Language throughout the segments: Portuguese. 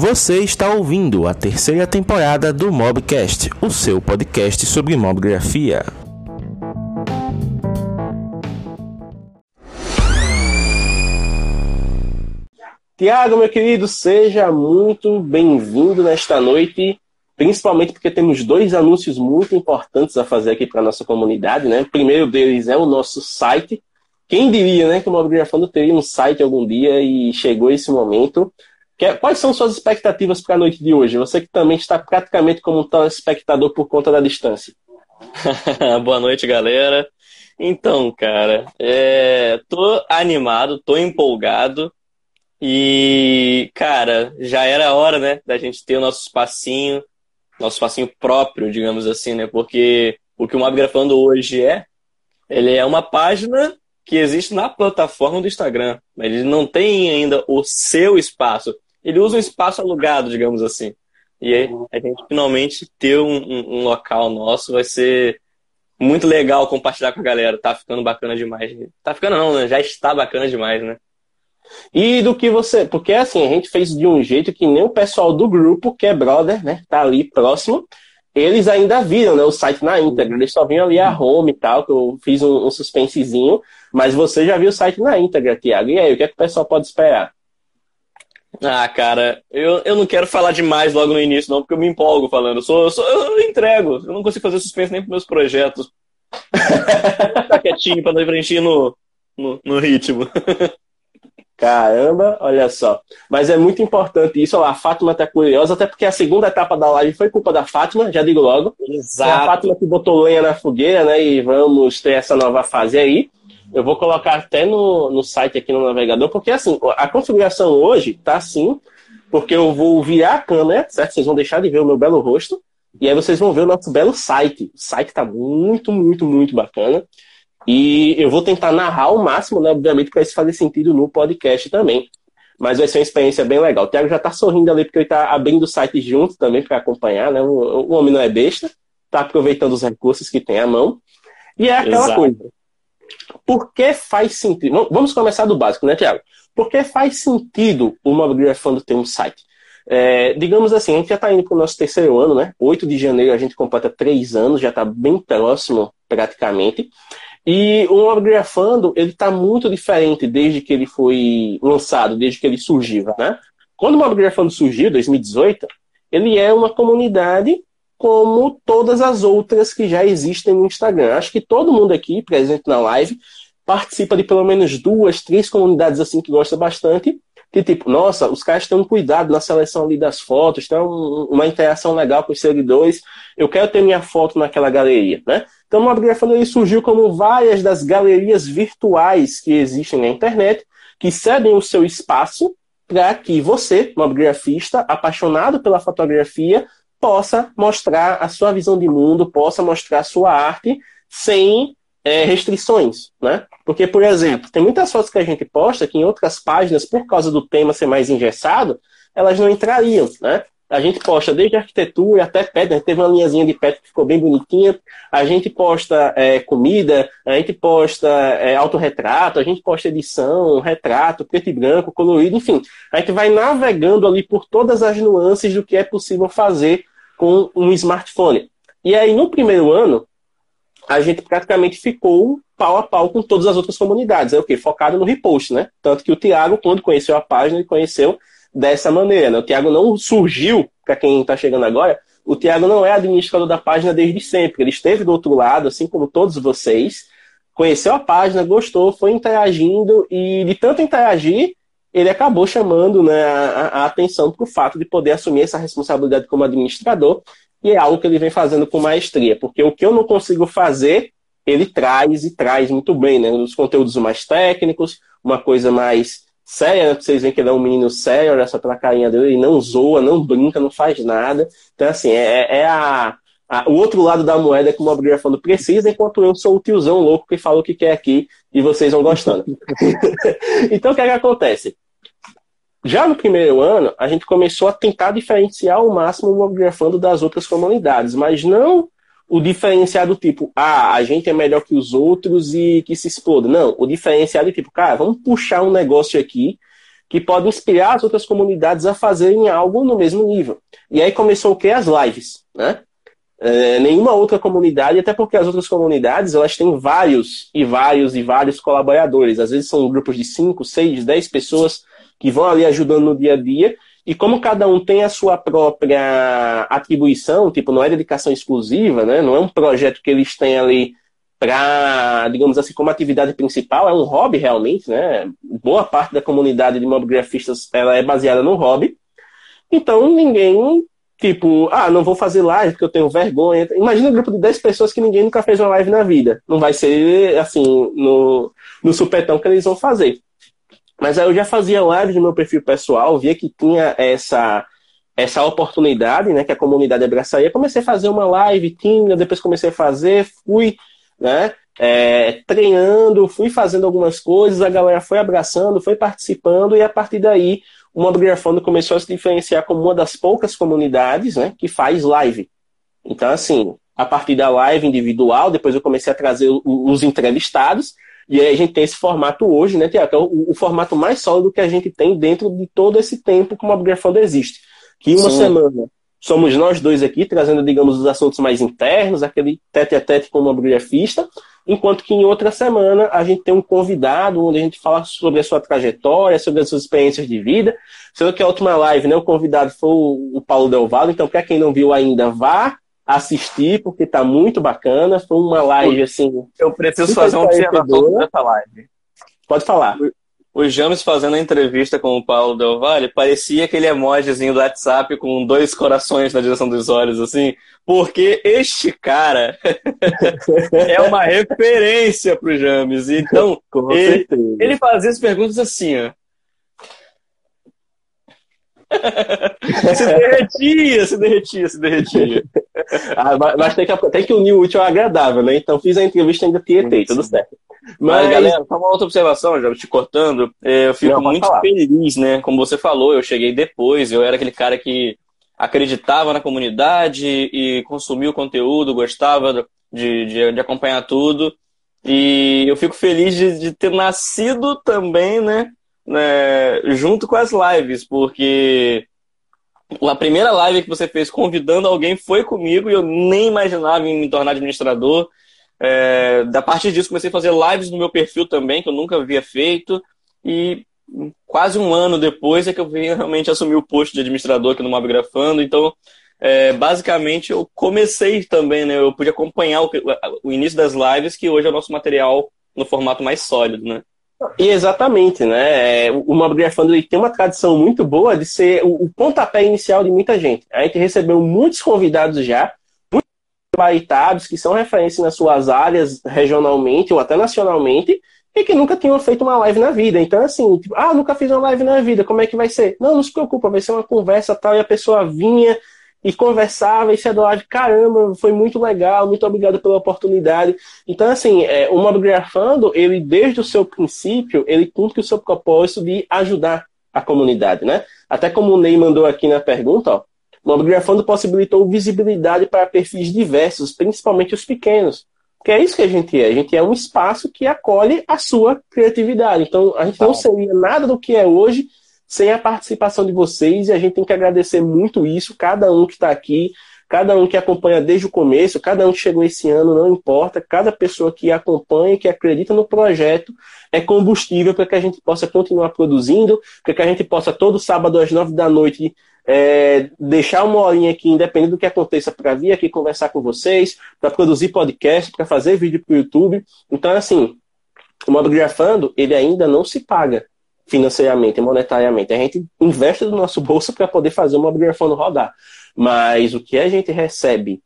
Você está ouvindo a terceira temporada do Mobcast, o seu podcast sobre mobgrafia. Tiago, meu querido, seja muito bem-vindo nesta noite, principalmente porque temos dois anúncios muito importantes a fazer aqui para a nossa comunidade, né? O primeiro deles é o nosso site. Quem diria, né, que o Mobigrafando teria um site algum dia e chegou esse momento. É, quais são suas expectativas para a noite de hoje? Você que também está praticamente como um telespectador por conta da distância. Boa noite, galera. Então, cara, é... tô animado, tô empolgado. E, cara, já era hora, né, da gente ter o nosso espacinho, nosso espacinho próprio, digamos assim, né? Porque o que o Mobgrafando hoje é, ele é uma página que existe na plataforma do Instagram. Mas ele não tem ainda o seu espaço. Ele usa um espaço alugado, digamos assim. E aí, a gente finalmente ter um, um, um local nosso vai ser muito legal compartilhar com a galera. Tá ficando bacana demais. Tá ficando não, né? Já está bacana demais, né? E do que você. Porque assim, a gente fez de um jeito que nem o pessoal do grupo, que é brother, né? Tá ali próximo. Eles ainda viram né, o site na íntegra. Eles só viram ali a home e tal, que eu fiz um, um suspensezinho. Mas você já viu o site na íntegra, Tiago. E aí, o que, é que o pessoal pode esperar? Ah, cara, eu, eu não quero falar demais logo no início, não, porque eu me empolgo falando. Eu, sou, eu, sou, eu entrego. Eu não consigo fazer suspense nem para meus projetos. Ficar quietinho para não ir no, no, no ritmo. Caramba, olha só. Mas é muito importante isso. A Fátima tá curiosa, até porque a segunda etapa da live foi culpa da Fátima, já digo logo. Exato. Foi a Fátima que botou lenha na fogueira, né? E vamos ter essa nova fase aí. Eu vou colocar até no, no site aqui no navegador, porque assim, a configuração hoje tá assim, porque eu vou virar a câmera, certo? Vocês vão deixar de ver o meu belo rosto. E aí vocês vão ver o nosso belo site. O site tá muito, muito, muito bacana. E eu vou tentar narrar ao máximo, né, obviamente, para isso fazer sentido no podcast também. Mas vai ser uma experiência bem legal. O Thiago já está sorrindo ali, porque ele está abrindo o site junto também para acompanhar, né? O, o, homem não é besta, está aproveitando os recursos que tem à mão. E é aquela Exato. coisa. Por que faz sentido? Vamos começar do básico, né, Thiago? Por que faz sentido o Mobigrafando ter um site? É, digamos assim, a gente já está indo para o nosso terceiro ano, né? 8 de janeiro a gente completa três anos, já está bem próximo praticamente. E o Mobigrafando, ele está muito diferente desde que ele foi lançado, desde que ele surgiu, né? Quando o Mobigrafando surgiu, em 2018, ele é uma comunidade como todas as outras que já existem no Instagram. Acho que todo mundo aqui presente na live participa de pelo menos duas, três comunidades assim que gosta bastante. Que tipo, nossa, os caras têm um cuidado na seleção ali das fotos, tem uma interação legal com os seguidores. Eu quero ter minha foto naquela galeria, né? Então, Mobigrafando ele surgiu como várias das galerias virtuais que existem na internet, que cedem o seu espaço para que você, mobigrafista, apaixonado pela fotografia, possa mostrar a sua visão de mundo, possa mostrar a sua arte sem é, restrições, né? Porque, por exemplo, tem muitas fotos que a gente posta que em outras páginas, por causa do tema ser mais engessado, elas não entrariam, né? A gente posta desde arquitetura até pedra. A gente teve uma linhazinha de pedra que ficou bem bonitinha. A gente posta é, comida, a gente posta é, autorretrato, a gente posta edição, retrato, preto e branco, colorido, enfim. A gente vai navegando ali por todas as nuances do que é possível fazer com um smartphone. E aí, no primeiro ano, a gente praticamente ficou pau a pau com todas as outras comunidades. É o quê? Focado no repost, né? Tanto que o Thiago, quando conheceu a página, ele conheceu dessa maneira. Né? O Tiago não surgiu, para quem está chegando agora, o Tiago não é administrador da página desde sempre. Ele esteve do outro lado, assim como todos vocês, conheceu a página, gostou, foi interagindo e de tanto interagir, ele acabou chamando né, a, a atenção para o fato de poder assumir essa responsabilidade como administrador e é algo que ele vem fazendo com maestria, porque o que eu não consigo fazer, ele traz e traz muito bem, né? Os conteúdos mais técnicos, uma coisa mais séria, né? Pra vocês verem que ele é um menino sério, olha só pela carinha dele, ele não zoa, não brinca, não faz nada. Então, assim, é, é a, a, o outro lado da moeda que o Mobriga falando precisa, enquanto eu sou o tiozão louco que fala o que quer aqui e vocês vão gostando. então, o que é que acontece? Já no primeiro ano, a gente começou a tentar diferenciar ao máximo o Mobigrafando das outras comunidades, mas não o diferenciado tipo, ah, a gente é melhor que os outros e que se exploda. Não, o diferenciado tipo, cara, vamos puxar um negócio aqui que pode inspirar as outras comunidades a fazerem algo no mesmo nível. E aí começou o que? As lives, né? É, nenhuma outra comunidade, até porque as outras comunidades elas têm vários e vários e vários colaboradores. Às vezes são grupos de 5, 6, 10 pessoas que vão ali ajudando no dia a dia. E como cada um tem a sua própria atribuição, tipo, não é dedicação exclusiva, né? não é um projeto que eles têm ali para, digamos assim, como atividade principal, é um hobby realmente, né? Boa parte da comunidade de mobigrafistas ela é baseada no hobby. Então ninguém Tipo, ah, não vou fazer live porque eu tenho vergonha. Imagina um grupo de 10 pessoas que ninguém nunca fez uma live na vida. Não vai ser assim, no, no supetão que eles vão fazer. Mas aí eu já fazia live no meu perfil pessoal, via que tinha essa essa oportunidade, né, que a comunidade abraçaria. Comecei a fazer uma live tímida, depois comecei a fazer, fui, né, é, treinando, fui fazendo algumas coisas, a galera foi abraçando, foi participando, e a partir daí o Mobigrafando começou a se diferenciar como uma das poucas comunidades né, que faz live. Então, assim, a partir da live individual, depois eu comecei a trazer os entrevistados, e aí a gente tem esse formato hoje, né, Tiago? É o, o, formato mais sólido que a gente tem dentro de todo esse tempo que o Mobigrafando existe. Que uma Sim. semana somos nós dois aqui, trazendo, digamos, os assuntos mais internos, aquele tete a tete com o mobigrafista, enquanto que em outra semana a gente tem um convidado onde a gente fala sobre a sua trajetória, sobre as suas experiências de vida. Sendo que a última live, né, o convidado foi o Paulo Del Valle, então para quem não viu ainda, vá assistir, porque está muito bacana. Foi uma live assim. Eu preciso fazer uma observação dessa live. Pode falar o James fazendo a entrevista com o Paulo Del Valle, parecia aquele emojizinho do WhatsApp com dois corações na direção dos olhos, assim, porque este cara é uma referência pro James. Então, ele, ele fazia as perguntas assim, ó. se derretia, se derretia, se derretia. Ah, mas tem que, tem que unir o útil ao agradável, né? Então fiz a entrevista ainda tietei, tudo certo. Mas, mas, galera, só uma outra observação, já te cortando. É, eu fico Não, muito falar. feliz, né? Como você falou, eu cheguei depois, eu era aquele cara que acreditava na comunidade e consumia o conteúdo, gostava de, de, de acompanhar tudo. E eu fico feliz de, de ter nascido também, né, né? Junto com as lives, porque a primeira live que você fez convidando alguém foi comigo e eu nem imaginava me tornar administrador. É, da partir disso, comecei a fazer lives no meu perfil também, que eu nunca havia feito. E quase um ano depois é que eu vim realmente assumir o posto de administrador aqui no Mobgrafando. Então, é, basicamente, eu comecei também, né? Eu pude acompanhar o, o, início das lives, que hoje é o nosso material no formato mais sólido, né? Exatamente, né? É, o Mobgrafando ele tem uma tradição muito boa de ser o, pontapé inicial de muita gente. A gente recebeu muitos convidados já, gabaritados, que são referência nas suas áreas regionalmente ou até nacionalmente, e que nunca tinham feito uma live na vida. Então, assim, tipo, ah, nunca fiz uma live na vida, como é que vai ser? Não, não se preocupa, vai ser uma conversa tal, e a pessoa vinha e conversava e se adorava, caramba, foi muito legal, muito obrigado pela oportunidade. Então, assim, é, o Mobgrafando, ele, desde o seu princípio, ele cumpre o seu propósito de ajudar a comunidade, né? Até como o Ney mandou aqui na pergunta, ó, o Mobgrafando possibilitou visibilidade para perfis diversos, principalmente os pequenos. Que é isso que a gente é. A gente é um espaço que acolhe a sua criatividade. Então, a gente não seria nada do que é hoje sem a participação de vocês e a gente tem que agradecer muito isso, cada um que está aqui, cada um que acompanha desde o começo, cada um que chegou esse ano, não importa, cada pessoa que acompanha, que acredita no projeto, é combustível para que a gente possa continuar produzindo, para que a gente possa todo sábado às nove da noite é, deixar uma horinha aqui, independente do que aconteça, para vir aqui conversar com vocês, para produzir podcast, para fazer vídeo para o YouTube. Então, assim, o Mobgrafando, ele ainda não se paga financeiramente, monetariamente. A gente investe do nosso bolso para poder fazer o Mobgrafando rodar. Mas o que a gente recebe,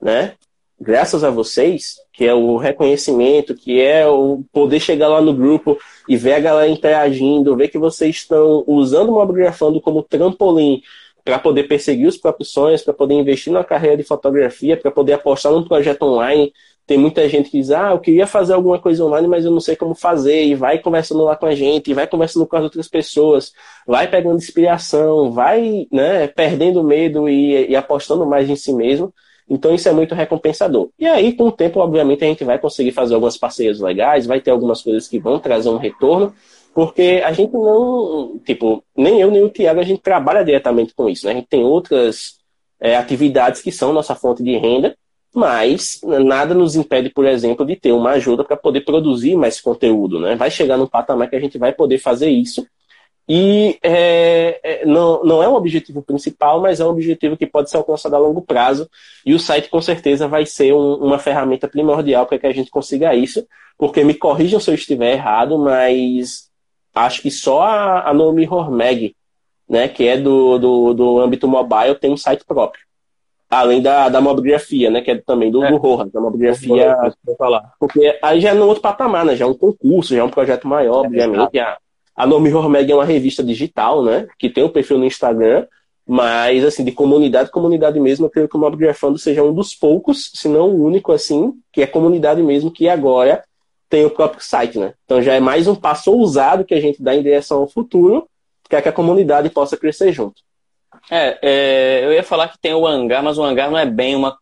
né, graças a vocês, que é o reconhecimento, que é o poder chegar lá no grupo e ver a galera interagindo, ver que vocês estão usando o Mobgrafando como trampolim para poder perseguir os próprios sonhos, para poder investir na carreira de fotografia, para poder apostar num projeto online. Tem muita gente que diz, ah, eu queria fazer alguma coisa online, mas eu não sei como fazer, e vai conversando lá com a gente, e vai conversando com as outras pessoas, vai pegando inspiração, vai né, perdendo medo e, e apostando mais em si mesmo. Então isso é muito recompensador. E aí, com o tempo, obviamente, a gente vai conseguir fazer algumas parcerias legais, vai ter algumas coisas que vão trazer um retorno, porque a gente não, tipo, nem eu nem o Tiago, a gente trabalha diretamente com isso, né? A gente tem outras é, atividades que são nossa fonte de renda, mas nada nos impede, por exemplo, de ter uma ajuda para poder produzir mais conteúdo, né? Vai chegar num patamar que a gente vai poder fazer isso e é, é, não, não é um objetivo principal, mas é um objetivo que pode ser alcançado a longo prazo. E o site, com certeza, vai ser um, uma ferramenta primordial para que a gente consiga isso. Porque me corrijam se eu estiver errado, mas acho que só a, a Hormeg, né, que é do, do, do âmbito mobile, tem um site próprio. Além da, da mobigrafia, né, que é também do, é. do Rohan, da mobigrafia. Porque aí já é no outro patamar, né? Já é um concurso, já é um projeto maior, é obviamente. A, a Nomi Hormeg é uma revista digital, né? Que tem um perfil no Instagram, mas, assim, de comunidade, comunidade mesmo, eu creio que o Mobgrafando seja um dos poucos, se não o único, assim, que é comunidade mesmo, que agora tem o próprio site, né? Então já é mais um passo ousado que a gente dá em direção ao futuro, que é que a comunidade possa crescer junto. É, é, eu ia falar que tem o hangar, mas o hangar não é bem uma.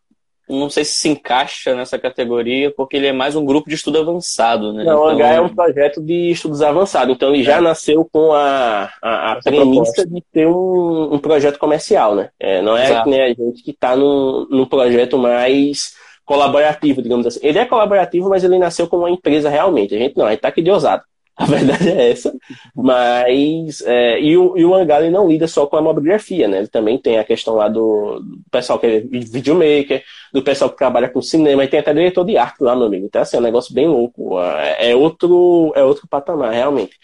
Não sei se se encaixa nessa categoria, porque ele é mais um grupo de estudo avançado, né? Não, então... o hangar é um projeto de estudos avançados, então ele já é. nasceu com a, a, a premissa de ter um, um, projeto comercial, né? É, não é Exato. nem a gente que está num, num projeto mais colaborativo, digamos assim. Ele é colaborativo, mas ele nasceu como uma empresa realmente. A gente não, a gente tá aqui de ousado. A verdade é essa. Mas. É, e, o, e o não lida só com a mobigrafia, né? Ele também tem a questão lá do, do, pessoal que é videomaker, do pessoal que trabalha com cinema, e tem até diretor de arte lá, meu amigo. Então, assim, é um negócio bem louco. É, é outro, é outro patamar, realmente.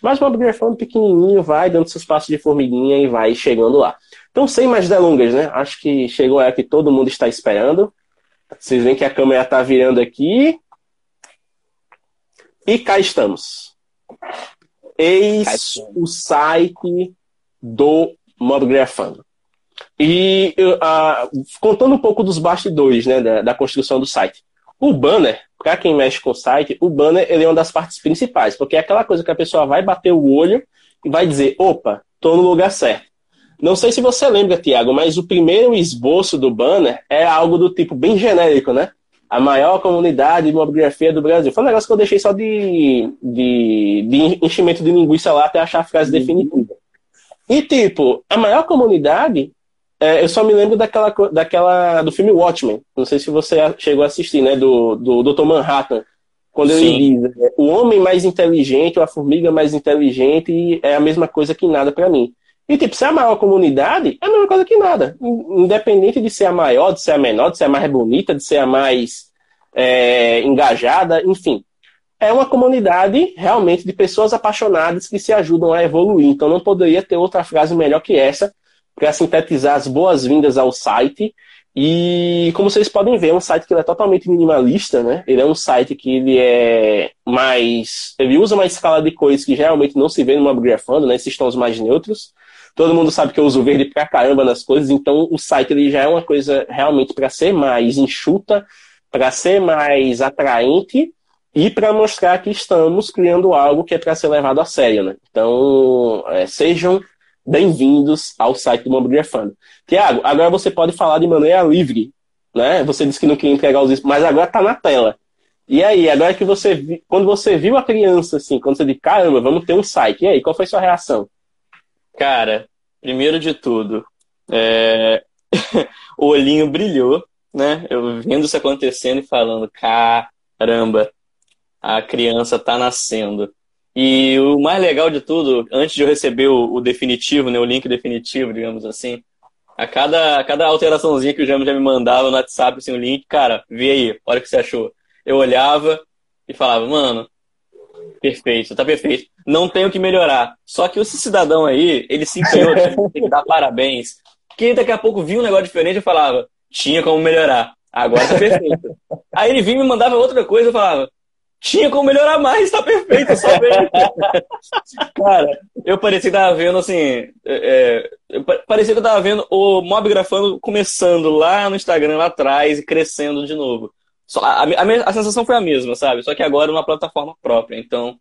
Mas o mobigrafando pequenininho vai dando seus passos de formiguinha e vai chegando lá. Então, sem mais delongas, né? Acho que chegou a hora que todo mundo está esperando. Vocês veem que a câmera está virando aqui. E cá estamos. Eis o site do Mobgrafando. E uh, contando um pouco dos bastidores né, da, da construção do site. O banner, para quem mexe com o site, o banner ele é uma das partes principais, porque é aquela coisa que a pessoa vai bater o olho e vai dizer: opa, estou no lugar certo. Não sei se você lembra, Tiago, mas o primeiro esboço do banner é algo do tipo bem genérico, né? A maior comunidade de mobigrafia do Brasil. Foi um negócio que eu deixei só de, de, de enchimento de linguiça lá até achar a frase uhum. definitiva. E, tipo, a maior comunidade, é, eu só me lembro daquela, daquela do filme Watchmen. Não sei se você chegou a assistir, né? Do, do Dr. Manhattan. Quando Sim. ele diz, é, o homem mais inteligente ou a formiga mais inteligente é a mesma coisa que nada para mim. E, tipo, se é a maior comunidade, é a mesma coisa que nada. Independente de ser a maior, de ser a menor, de ser a mais bonita, de ser a mais é, engajada, enfim. É uma comunidade realmente de pessoas apaixonadas que se ajudam a evoluir. Então não poderia ter outra frase melhor que essa para sintetizar as boas-vindas ao site. E como vocês podem ver, é um site que é totalmente minimalista, né? Ele é um site que ele é mais. Ele usa uma escala de cores que geralmente não se vê no Mobgrafando, né? Esses tons mais neutros. Todo mundo sabe que eu uso verde pra caramba nas coisas, então o site ele já é uma coisa realmente para ser mais enxuta, para ser mais atraente e para mostrar que estamos criando algo que é para ser levado a sério, né? Então, é, sejam bem-vindos ao site do Mobigrafando. Tiago, agora você pode falar de maneira livre, né? Você disse que não queria entregar os mas agora está na tela. E aí, agora que você quando você viu a criança assim, quando você disse, caramba, vamos ter um site. E aí, qual foi a sua reação? Cara, primeiro de tudo, é... o olhinho brilhou, né? Eu vendo isso acontecendo e falando, caramba, a criança tá nascendo. E o mais legal de tudo, antes de eu receber o, definitivo, né, o link definitivo, digamos assim, a cada, a cada alteraçãozinha que o Jamo já me mandava no WhatsApp, assim, o link, cara, vê aí, olha o que você achou. Eu olhava e falava, mano, Perfeito, tá perfeito. Não tenho que melhorar. Só que esse cidadão aí, ele se empenhou, tem que dar parabéns. Porque daqui a pouco viu um negócio diferente e falava, tinha como melhorar. Agora tá perfeito. aí ele vinha e me mandava outra coisa e falava, tinha como melhorar mais, tá perfeito, só bem. Cara, eu parecia que tava vendo assim. É, é parecia que eu tava vendo o Mob Grafando começando lá no Instagram lá atrás e crescendo de novo. A, a, a, sensação foi a mesma, sabe? Só que agora uma plataforma própria. Então,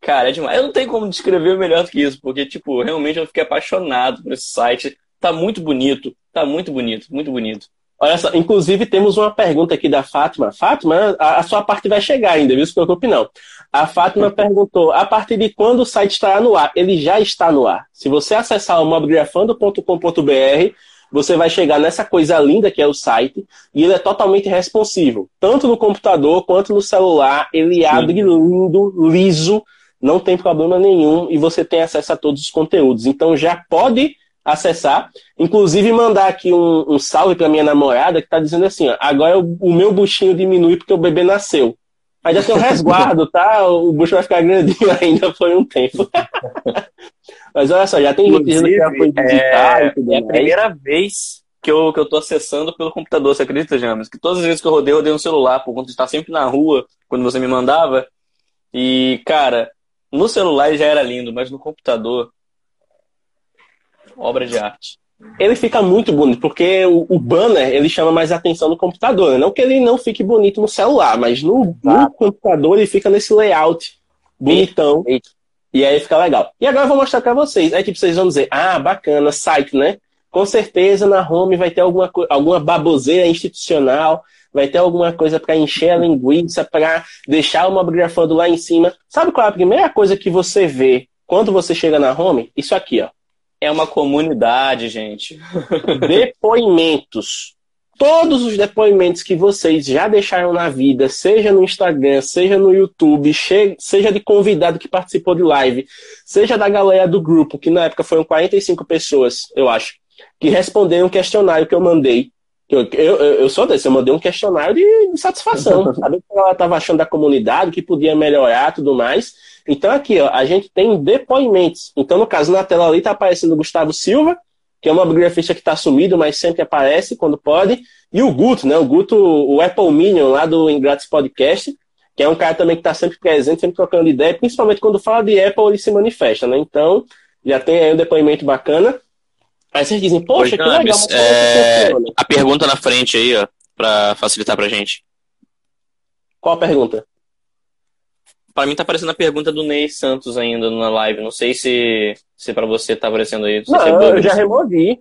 cara, é demais. Eu não tenho como descrever melhor do que isso, porque, tipo, realmente eu fiquei apaixonado por esse site. Tá muito bonito, tá muito bonito, muito bonito. Olha só, inclusive temos uma pergunta aqui da Fátima. Fátima, a, a sua parte vai chegar ainda, viu? Se preocupe não. A Fátima perguntou: a partir de quando o site estará no ar? Ele já está no ar. Se você acessar o mobgrafando.com.br, você vai chegar nessa coisa linda que é o site, e ele é totalmente responsivo. Tanto no computador quanto no celular, ele Sim. abre lindo, liso, não tem problema nenhum, e você tem acesso a todos os conteúdos. Então já pode acessar. Inclusive, mandar aqui um, um salve para minha namorada que está dizendo assim: ó, agora o, o meu buchinho diminui porque o bebê nasceu. Ainda tem um resguardo, tá? O bucho vai ficar grandinho ainda por um tempo. Mas olha só, já tem gente dizendo que já foi digital é, é a primeira vez que eu, que eu tô acessando pelo computador, você acredita, James? Que todas as vezes que eu rodei, eu rodei no celular, por conta de estar sempre na rua, quando você me mandava. E, cara, no celular já era lindo, mas no computador, obra de arte ele fica muito bonito, porque o, o, banner ele chama mais atenção no computador. Né? Não que ele não fique bonito no celular, mas no, no computador ele fica nesse layout bonitão. Eita. E aí fica legal. E agora eu vou mostrar para vocês. Aí tipo, vocês vão dizer, ah, bacana, site, né? Com certeza na home vai ter alguma, alguma baboseira institucional, vai ter alguma coisa para encher a linguiça, para deixar o mobigrafando lá em cima. Sabe qual é a primeira coisa que você vê quando você chega na home? Isso aqui, ó. É uma comunidade, gente. Depoimentos. Todos os depoimentos que vocês já deixaram na vida, seja no Instagram, seja no YouTube, seja de convidado que participou de live, seja da galera do grupo, que na época foram 45 pessoas, eu acho, que responderam um questionário que eu mandei. Eu, eu, eu sou desse, eu mandei um questionário de, de satisfação, saber o que ela estava achando da comunidade, o que podia melhorar tudo mais. Então aqui, ó, a gente tem depoimentos. Então, no caso, na tela ali está aparecendo o Gustavo Silva, que é uma bibliografista que está sumido, mas sempre aparece quando pode. E o Guto, né? O Guto, o Apple Minion lá do Ingratos Podcast, que é um cara também que está sempre presente, sempre trocando ideia, principalmente quando fala de Apple, ele se manifesta, né? Então, já tem aí um depoimento bacana. Aí vocês dizem, poxa, que legal. É... A pergunta na frente aí, ó, para facilitar pra gente. Qual a pergunta? Para mim tá aparecendo a pergunta do Ney Santos ainda na live. Não sei se, se para você tá aparecendo aí. Não, não é eu já removi.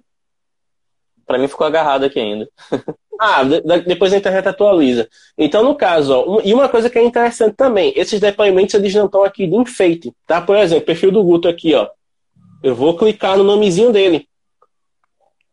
Para mim ficou agarrado aqui ainda. ah, de, depois a internet atualiza. Então, no caso, ó, e uma coisa que é interessante também, esses depoimentos eles não estão aqui de enfeite, tá? Por exemplo, perfil do Guto aqui, ó. Eu vou clicar no nomezinho dele.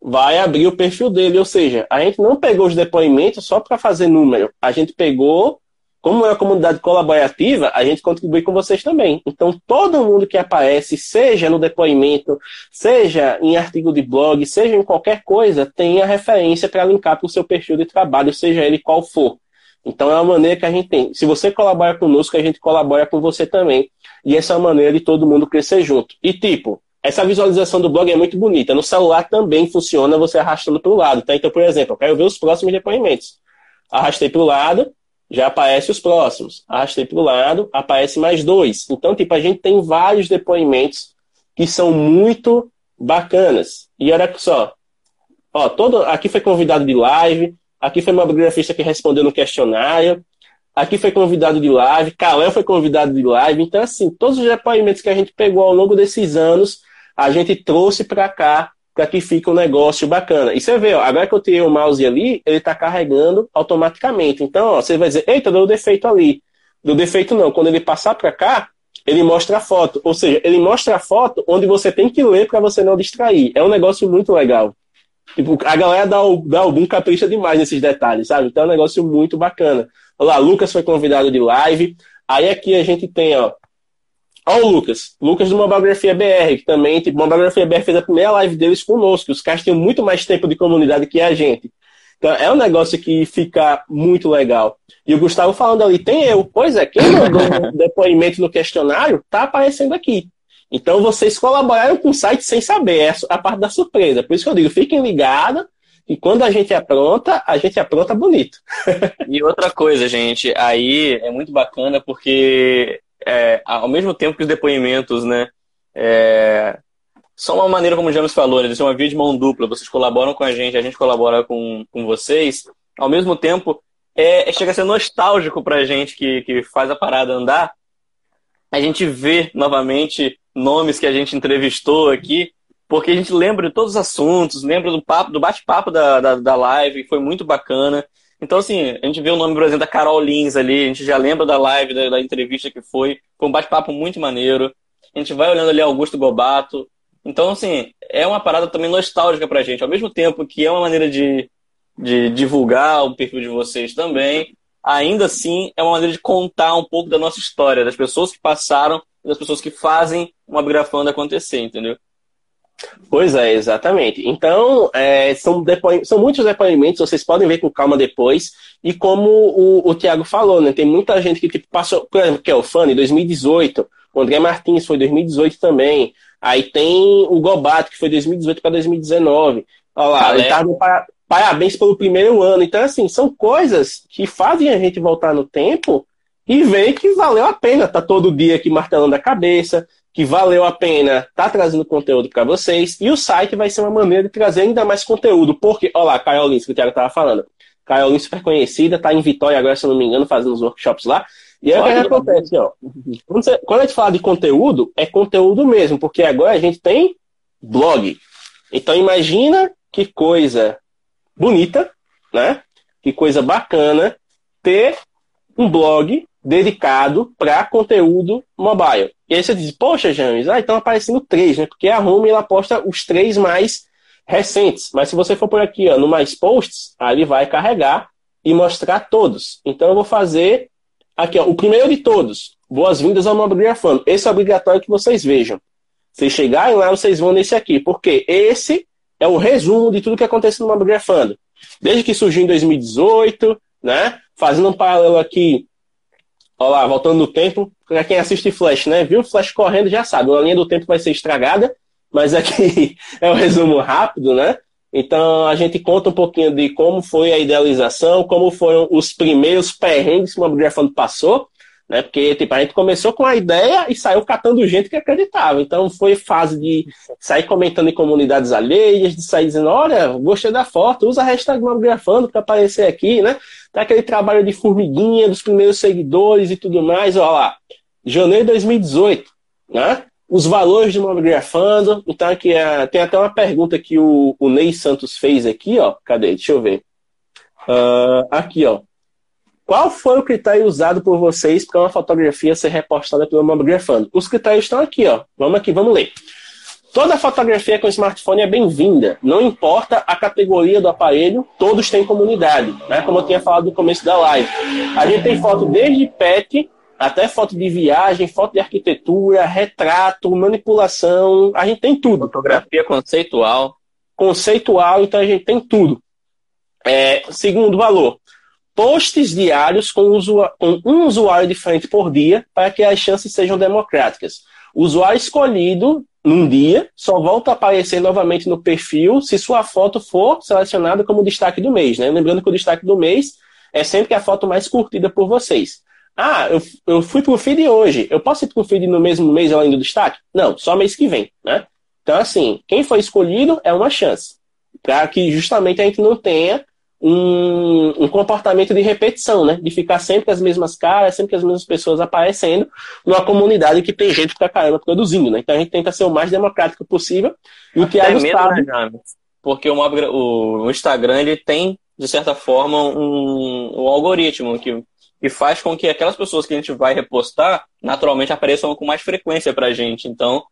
Vai abrir o perfil dele, ou seja, a gente não pegou os depoimentos só para fazer número. A gente pegou como é uma comunidade colaborativa, a gente contribui com vocês também. Então, todo mundo que aparece, seja no depoimento, seja em artigo de blog, seja em qualquer coisa, tem a referência para linkar para o seu perfil de trabalho, seja ele qual for. Então, é uma maneira que a gente tem. Se você colabora conosco, a gente colabora com você também. E essa é uma maneira de todo mundo crescer junto. E, tipo, essa visualização do blog é muito bonita. No celular também funciona você arrastando para o lado. Tá? Então, por exemplo, eu quero ver os próximos depoimentos. Arrastei para o lado, já aparece os próximos. Arrastei para o lado, aparece mais dois. Então, tipo, a gente tem vários depoimentos que são muito bacanas. E olha só, ó, todo, aqui foi convidado de live, aqui foi uma bibliografista que respondeu no questionário, aqui foi convidado de live, Calé foi convidado de live. Então, assim, todos os depoimentos que a gente pegou ao longo desses anos, a gente trouxe para cá para que fique um negócio bacana. E você vê, ó, agora que eu tirei o mouse ali, ele está carregando automaticamente. Então, ó, você vai dizer, eita, deu defeito ali. Deu defeito não. Quando ele passar para cá, ele mostra a foto. Ou seja, ele mostra a foto onde você tem que ler para você não distrair. É um negócio muito legal. Tipo, a galera da, da Album capricha demais nesses detalhes, sabe? Então é um negócio muito bacana. Olha lá, Lucas foi convidado de live. Aí aqui a gente tem, ó, Olha o Lucas. Lucas do Mobigrafia BR, que também, tipo, Mobigrafia BR fez a primeira live deles conosco. Os caras têm muito mais tempo de comunidade que a gente. Então, é um negócio que fica muito legal. E o Gustavo falando ali, tem eu. Pois é, quem mandou um depoimento no questionário tá aparecendo aqui. Então, vocês colaboraram com o site sem saber. É a parte da surpresa. Por isso que eu digo, fiquem ligados. E quando a gente apronta, a gente apronta bonito. e outra coisa, gente, aí é muito bacana porque é, ao mesmo tempo que os depoimentos, né, é, são uma maneira, como o James falou, né, de ser uma via de mão dupla. Vocês colaboram com a gente, a gente colabora com, com vocês. Ao mesmo tempo, é, é chega a ser nostálgico para a gente que, que faz a parada andar. A gente vê novamente nomes que a gente entrevistou aqui, porque a gente lembra de todos os assuntos, lembra do papo, do bate-papo da, da, da live, foi muito bacana. Então, assim, a gente vê o nome, por exemplo, da Carol Lins ali, a gente já lembra da live, da, da entrevista que foi, foi um bate-papo muito maneiro. A gente vai olhando ali Augusto Gobato. Então, assim, é uma parada também nostálgica pra gente. Ao mesmo tempo que é uma maneira de, de divulgar o perfil de vocês também, ainda assim é uma maneira de contar um pouco da nossa história, das pessoas que passaram e das pessoas que fazem uma grafando acontecer, entendeu? Pois é, exatamente. Então, é, são, são muitos depoimentos, vocês podem ver com calma depois. E como o, o Tiago falou, né? Tem muita gente que tipo, passou, por exemplo, que é o em 2018, o André Martins foi 2018 também. Aí tem o Gobato, que foi 2018 para 2019. Olha lá, ele tá para, parabéns pelo primeiro ano. Então, assim, são coisas que fazem a gente voltar no tempo e ver que valeu a pena tá todo dia aqui martelando a cabeça, que valeu a pena estar tá trazendo conteúdo para vocês. E o site vai ser uma maneira de trazer ainda mais conteúdo. Porque, olha lá, Caio Lins, que o Thiago estava falando. Caio Lins super conhecida, está em Vitória agora, se eu não me engano, fazendo os workshops lá. E é o que acontece, ó. Quando, você, quando a gente fala de conteúdo, é conteúdo mesmo, porque agora a gente tem blog. Então imagina que coisa bonita, né? Que coisa bacana ter um blog dedicado para conteúdo mobile. E aí você diz, poxa, James, ah, então aparecendo três, né? Porque a Home ela posta os três mais recentes. Mas se você for por aqui, ó, no mais posts, ele vai carregar e mostrar todos. Então eu vou fazer aqui, ó, o primeiro de todos. Boas-vindas ao Mobigrafando. Esse é obrigatório que vocês vejam. Se chegarem lá, vocês vão nesse aqui, porque esse é o resumo de tudo que aconteceu no Mobigrafando. Desde que surgiu em 2018, né? Fazendo um paralelo aqui Olha lá, voltando no tempo, para quem assiste Flash, né? Viu Flash correndo já sabe, a linha do tempo vai ser estragada, mas aqui é um resumo rápido, né? Então a gente conta um pouquinho de como foi a idealização, como foram os primeiros perrengues que o Mobigrafando passou, né? Porque tipo, a gente começou com a ideia e saiu catando gente que acreditava. Então foi fase de sair comentando em comunidades alheias, de sair dizendo, olha, gostei da foto, usa a hashtag Mobigrafando para aparecer aqui, né? Tá aquele trabalho de formiguinha dos primeiros seguidores e tudo mais, olha lá. Janeiro de 2018, né? Os valores de Mobigrafando. Então aqui é, tem até uma pergunta que o, o Ney Santos fez aqui, ó. Cadê? Deixa eu ver. Uh, aqui, ó. Qual foi o critério usado por vocês para uma fotografia ser repostada pelo Mobigrafando? Os critérios estão aqui, ó. Vamos aqui, vamos ler. Toda fotografia com smartphone é bem-vinda, não importa a categoria do aparelho, todos têm comunidade, né? como eu tinha falado no começo da live. A gente tem foto desde pet até foto de viagem, foto de arquitetura, retrato, manipulação, a gente tem tudo. Fotografia conceitual. Conceitual, então a gente tem tudo. É, segundo valor, posts diários com, com um usuário diferente por dia para que as chances sejam democráticas. O usuário escolhido num dia, só volta a aparecer novamente no perfil se sua foto for selecionada como destaque do mês. Né? Lembrando que o destaque do mês é sempre a foto mais curtida por vocês. Ah, eu, eu fui pro feed hoje. Eu posso ir pro feed no mesmo mês além do destaque? Não, só mês que vem, né? Então, assim, quem foi escolhido é uma chance. Para que justamente a gente não tenha um, um, comportamento de repetição, né? De ficar sempre as mesmas caras, sempre as mesmas pessoas aparecendo numa comunidade que tem gente pra caramba produzindo, né? Então a gente tenta ser o mais democrático possível. E o Thiago mesmo, sabe... né, Porque o, o, Instagram, ele tem, de certa forma, um, um algoritmo que, que faz com que aquelas pessoas que a gente vai repostar, naturalmente apareçam com mais frequência pra gente. Então,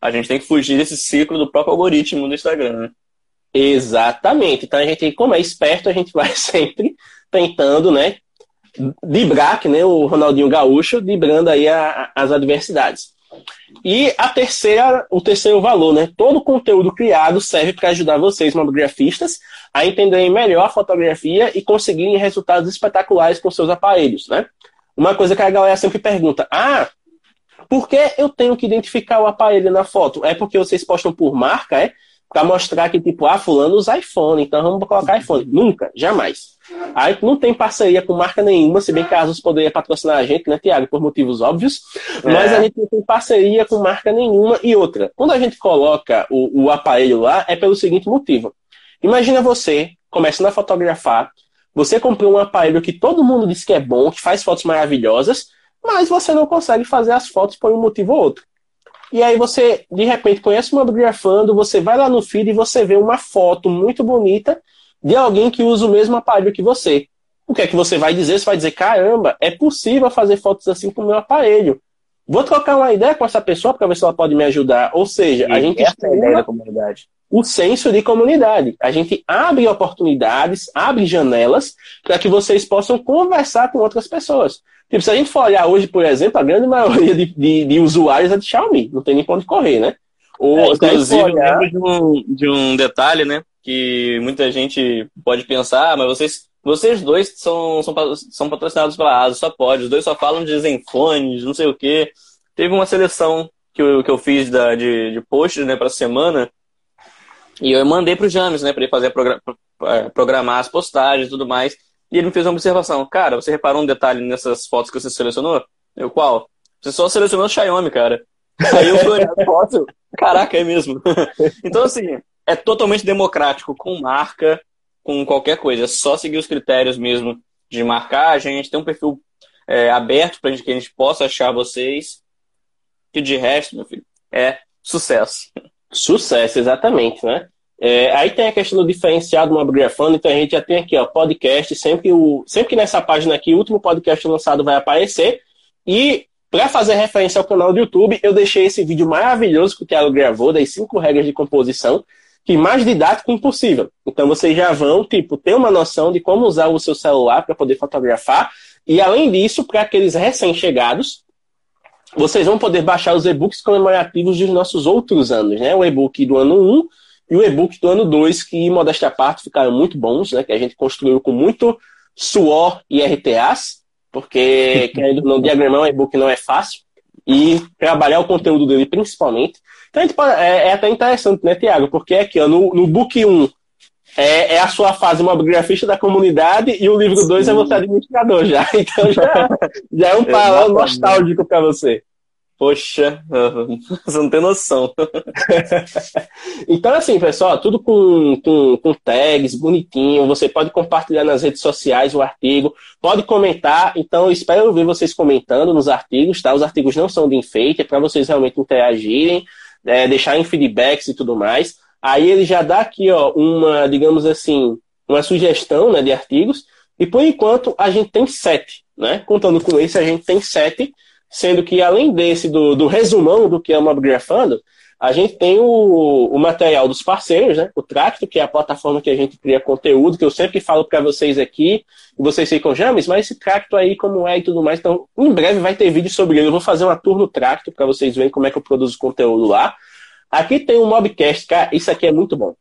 a gente tem que fugir desse ciclo do próprio algoritmo do Instagram, né? Exatamente. Então a gente, como é esperto, a gente vai sempre tentando, né, driblar, que nem o Ronaldinho Gaúcho, driblando aí a, as adversidades. E a terceira, o terceiro valor, né? Todo conteúdo criado serve para ajudar vocês, mobigrafistas, a entenderem melhor a fotografia e conseguirem resultados espetaculares com seus aparelhos, né? Uma coisa que a galera sempre pergunta: ah, por que eu tenho que identificar o aparelho na foto? É porque vocês postam por marca, é? Para mostrar que, tipo, ah, fulano usa iPhone, então vamos colocar iPhone. Nunca, jamais. Aí não tem parceria com marca nenhuma, se bem que a Asus poderia patrocinar a gente, né, Tiago, por motivos óbvios, é. mas a gente não tem parceria com marca nenhuma. E outra, quando a gente coloca o, o aparelho lá, é pelo seguinte motivo. Imagina você começando a fotografar, você comprou um aparelho que todo mundo diz que é bom, que faz fotos maravilhosas, mas você não consegue fazer as fotos por um motivo ou outro. E aí você, de repente, conhece uma bibliografando, você vai lá no feed e você vê uma foto muito bonita de alguém que usa o mesmo aparelho que você. O que é que você vai dizer? Você vai dizer, caramba, é possível fazer fotos assim com o meu aparelho. Vou trocar uma ideia com essa pessoa para ver se ela pode me ajudar. Ou seja, e a gente essa é a ideia da comunidade. O senso de comunidade. A gente abre oportunidades, abre janelas para que vocês possam conversar com outras pessoas. Tipo, se a gente for olhar hoje, por exemplo, a grande maioria de, de, de usuários é de Xiaomi. Não tem nem pra onde correr, né? Ou, é, inclusive, olhar... eu lembro de um, de um detalhe, né? Que muita gente pode pensar, ah, mas vocês vocês dois são, são, são patrocinados pela ASUS, só pode. Os dois só falam de Zenfone, não sei o quê. Teve uma seleção que eu, que eu fiz da, de, de posts né, para semana. E eu mandei pro James, né, para ele fazer é, programar as postagens e tudo mais. E ele me fez uma observação. Cara, você reparou um detalhe nessas fotos que você selecionou? Eu, qual? Você só selecionou o Xiaomi, cara. Aí eu olhar a foto. Caraca, é mesmo. então, assim, é totalmente democrático com marca com qualquer coisa. É só seguir os critérios mesmo de marcar. A gente tem um perfil é, aberto para que a gente possa achar vocês. Que de resto, meu filho, é sucesso. Sucesso, exatamente, né? É, aí tem a questão do diferencial do Mobgrafando, então a gente já tem aqui, ó, podcast, sempre, o, sempre que nessa página aqui, o último podcast lançado vai aparecer. E para fazer referência ao canal do YouTube, eu deixei esse vídeo maravilhoso que o Thiago gravou, das cinco regras de composição que mais didático impossível. Então vocês já vão, tipo, ter uma noção de como usar o seu celular para poder fotografar. E além disso, para aqueles recém-chegados, vocês vão poder baixar os e-books comemorativos dos nossos outros anos, né? O e-book do ano 1 e o e-book do ano 2, que, modéstia à parte, ficaram muito bons, né? Que a gente construiu com muito suor e RTAs, porque, querendo não diagramar um e-book não é fácil, e trabalhar o conteúdo dele principalmente. Então, pode, é, é, até interessante, né, Tiago? Porque aqui, ó, no, no book 1 é, é, a sua fase mobigrafista da comunidade e o livro 2 é você administrador já. Então já, já é um paralelo nostálgico para você. Poxa, você não tem noção. então, assim, pessoal, tudo com, com, com, tags, bonitinho. Você pode compartilhar nas redes sociais o artigo, pode comentar. Então, espero ver vocês comentando nos artigos, tá? Os artigos não são de enfeite, é para vocês realmente interagirem é, deixarem feedbacks e tudo mais. Aí ele já dá aqui, ó, uma, digamos assim, uma sugestão né, de artigos. E por enquanto a gente tem sete, né? Contando com esse, a gente tem sete, sendo que além desse, do, do resumão do que é o Mobgrafando, a gente tem o, o material dos parceiros, né? O Tracto, que é a plataforma que a gente cria conteúdo, que eu sempre falo para vocês aqui, e vocês ficam, James, mas esse Tracto aí como é e tudo mais. Então, em breve vai ter vídeo sobre ele. Eu vou fazer uma tour no Tracto para vocês verem como é que eu produzo conteúdo lá. Aqui tem o um Mobcast, cara, isso aqui é muito bom.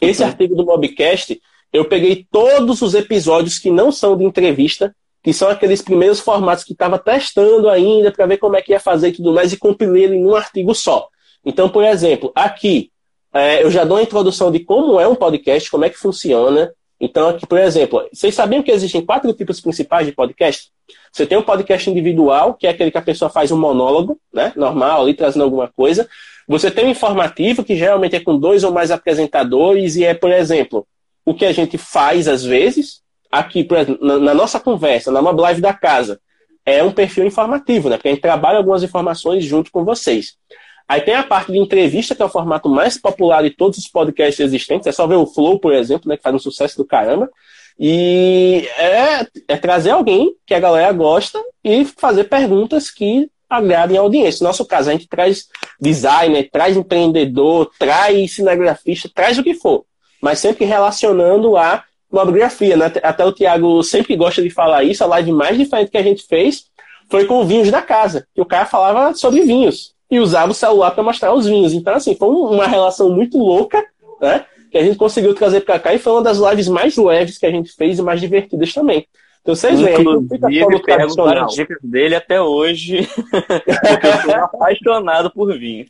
Esse uhum. artigo do Mobcast, eu peguei todos os episódios que não são de entrevista, que são aqueles primeiros formatos que estava testando ainda para ver como é que ia fazer e tudo mais, e compilei ele em um artigo só. Então, por exemplo, aqui é, eu já dou a introdução de como é um podcast, como é que funciona. Então, aqui, por exemplo, vocês sabiam que existem quatro tipos principais de podcast? Você tem um podcast individual, que é aquele que a pessoa faz um monólogo, né? Normal, ali trazendo alguma coisa. Você tem um informativo, que geralmente é com dois ou mais apresentadores, e é, por exemplo, o que a gente faz às vezes, aqui, por exemplo, na, na nossa conversa, na Mob Live da casa, é um perfil informativo, né? Porque a gente trabalha algumas informações junto com vocês. Aí tem a parte de entrevista, que é o formato mais popular de todos os podcasts existentes. É só ver o Flow, por exemplo, né, que faz um sucesso do caramba. E é, é trazer alguém que a galera gosta e fazer perguntas que agradem a audiência. No nosso caso, a gente traz designer, traz empreendedor, traz cinegrafista, traz o que for. Mas sempre relacionando a mobigrafia. Né? Até o Tiago sempre gosta de falar isso. A live mais diferente que a gente fez foi com vinhos da casa. Que o cara falava sobre vinhos e usava o celular para mostrar os vinhos. Então, assim, foi uma relação muito louca, né? Que a gente conseguiu trazer para cá e foi uma das lives mais leves que a gente fez e mais divertidas também. Então vocês veem, Inclusive, as dicas dele até hoje, porque eu sou apaixonado por vinho.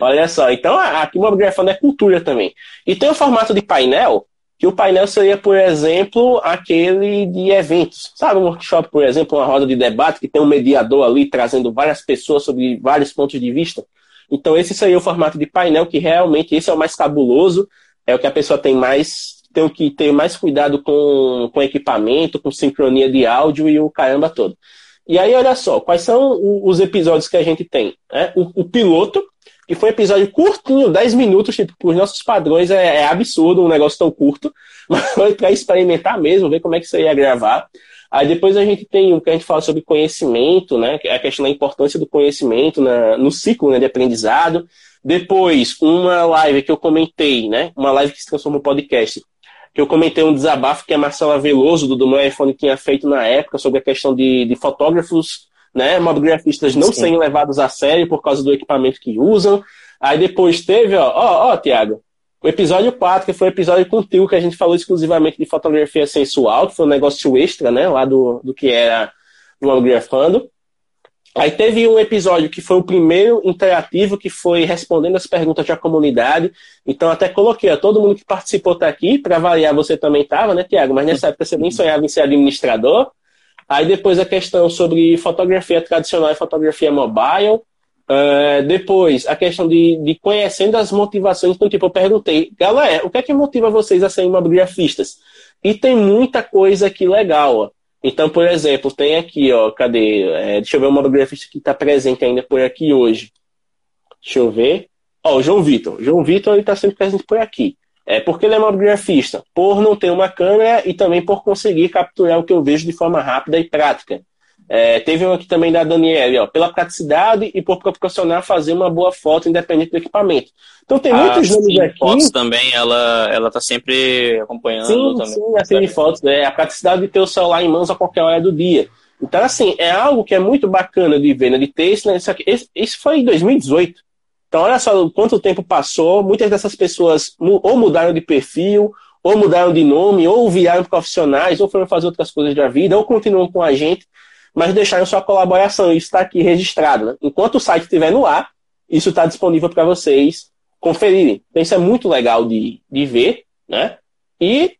Olha só, então aqui o Mobgrafando é cultura também. E tem o formato de painel, que o painel seria, por exemplo, aquele de eventos. Sabe, um workshop, por exemplo, uma roda de debate que tem um mediador ali trazendo várias pessoas sobre vários pontos de vista. Então, esse seria o formato de painel, que realmente esse é o mais cabuloso, é o que a pessoa tem mais, tem que ter mais cuidado com, com equipamento, com sincronia de áudio e o caramba todo. E aí, olha só, quais são os episódios que a gente tem? É, o, o piloto, que foi um episódio curtinho, 10 minutos, tipo, por nossos padrões é, é absurdo um negócio tão curto, mas foi para experimentar mesmo, ver como é que você ia gravar. Aí depois a gente tem o que a gente fala sobre conhecimento, né? É a questão da importância do conhecimento na, no ciclo né, de aprendizado. Depois, uma live que eu comentei, né? Uma live que se transformou em podcast. Que eu comentei um desabafo que a Marcela Veloso, do, do meu iPhone, tinha feito na época sobre a questão de, de fotógrafos, né? Mobigrafistas não Sim. serem levados a sério por causa do equipamento que usam. Aí depois teve, ó, ó, ó, Tiago, o episódio 4, que foi o episódio contigo, que a gente falou exclusivamente de fotografia sensual, que foi um negócio extra, né? Lá do, do que era o Mamografando. Aí teve um episódio que foi o primeiro interativo, que foi respondendo as perguntas da comunidade. Então até coloquei, ó, todo mundo que participou está aqui, para avaliar você também estava, né, Tiago? Mas nessa época você nem sonhava em ser administrador. Aí depois a questão sobre fotografia tradicional e fotografia mobile. Uh, depois, a questão de, de conhecendo as motivações. Então, tipo, eu perguntei, galera, o que é que motiva vocês a serem mobigrafistas? E tem muita coisa aqui legal, ó. Então, por exemplo, tem aqui, ó, cadê? É, deixa eu ver o mobigrafista que está presente ainda por aqui hoje. Deixa eu ver. Ó, o João Vitor. João Vitor, ele está sempre presente por aqui. É porque ele é mobigrafista? Por não ter uma câmera e também por conseguir capturar o que eu vejo de forma rápida e prática. É, teve um aqui também da Daniela, ó, pela praticidade e por proporcionar fazer uma boa foto independente do equipamento. Então tem ah, muitos nomes aqui. fotos também, ela, ela tá sempre acompanhando sim, também. Sim, a fotos, é a praticidade de ter o celular em mãos a qualquer hora do dia. Então, assim, é algo que é muito bacana de ver, né? De ter isso, né? Isso, aqui, esse foi em 2018. Então, olha só quanto tempo passou. Muitas dessas pessoas ou mudaram de perfil, ou mudaram de nome, ou viraram profissionais, ou foram fazer outras coisas da vida, ou continuam com a gente mas deixaram sua colaboração. Isso está aqui registrado. Né? Enquanto o site estiver no ar, isso está disponível para vocês conferirem. Então, isso é muito legal de, de ver, né? E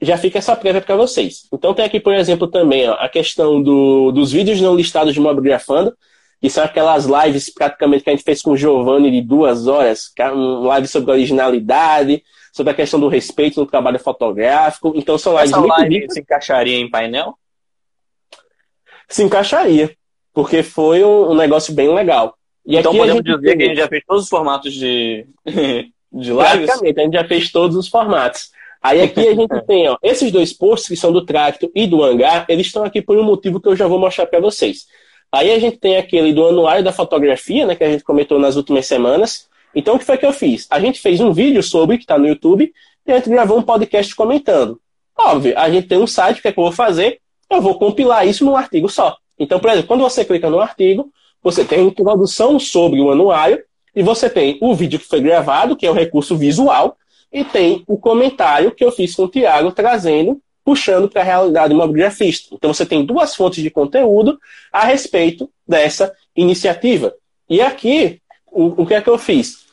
já fica essa prévia para vocês. Então, tem aqui, por exemplo, também ó, a questão do, dos vídeos não listados de Mobigrafando, que são aquelas lives praticamente que a gente fez com o Giovanni de duas horas, é um live sobre originalidade, sobre a questão do respeito no trabalho fotográfico. Então, são lives Essa muito live se encaixaria em painel? se encaixaria, porque foi um, negócio bem legal. E então podemos dizer tem... que a gente já fez todos os formatos de, de lives? Praticamente, a gente já fez todos os formatos. Aí aqui a gente tem, ó, esses dois posts que são do Tracto e do Hangar, eles estão aqui por um motivo que eu já vou mostrar para vocês. Aí a gente tem aquele do anuário da fotografia, né, que a gente comentou nas últimas semanas. Então o que foi que eu fiz? A gente fez um vídeo sobre, que está no YouTube, e a gente gravou um podcast comentando. Óbvio, a gente tem um site, o que é que eu vou fazer? eu vou compilar isso num artigo só. Então, por exemplo, quando você clica no artigo, você tem a introdução sobre o anuário, e você tem o vídeo que foi gravado, que é o recurso visual, e tem o comentário que eu fiz com o Tiago trazendo, puxando para a realidade imobiligrafista. Então você tem duas fontes de conteúdo a respeito dessa iniciativa. E aqui, o, o que é que eu fiz?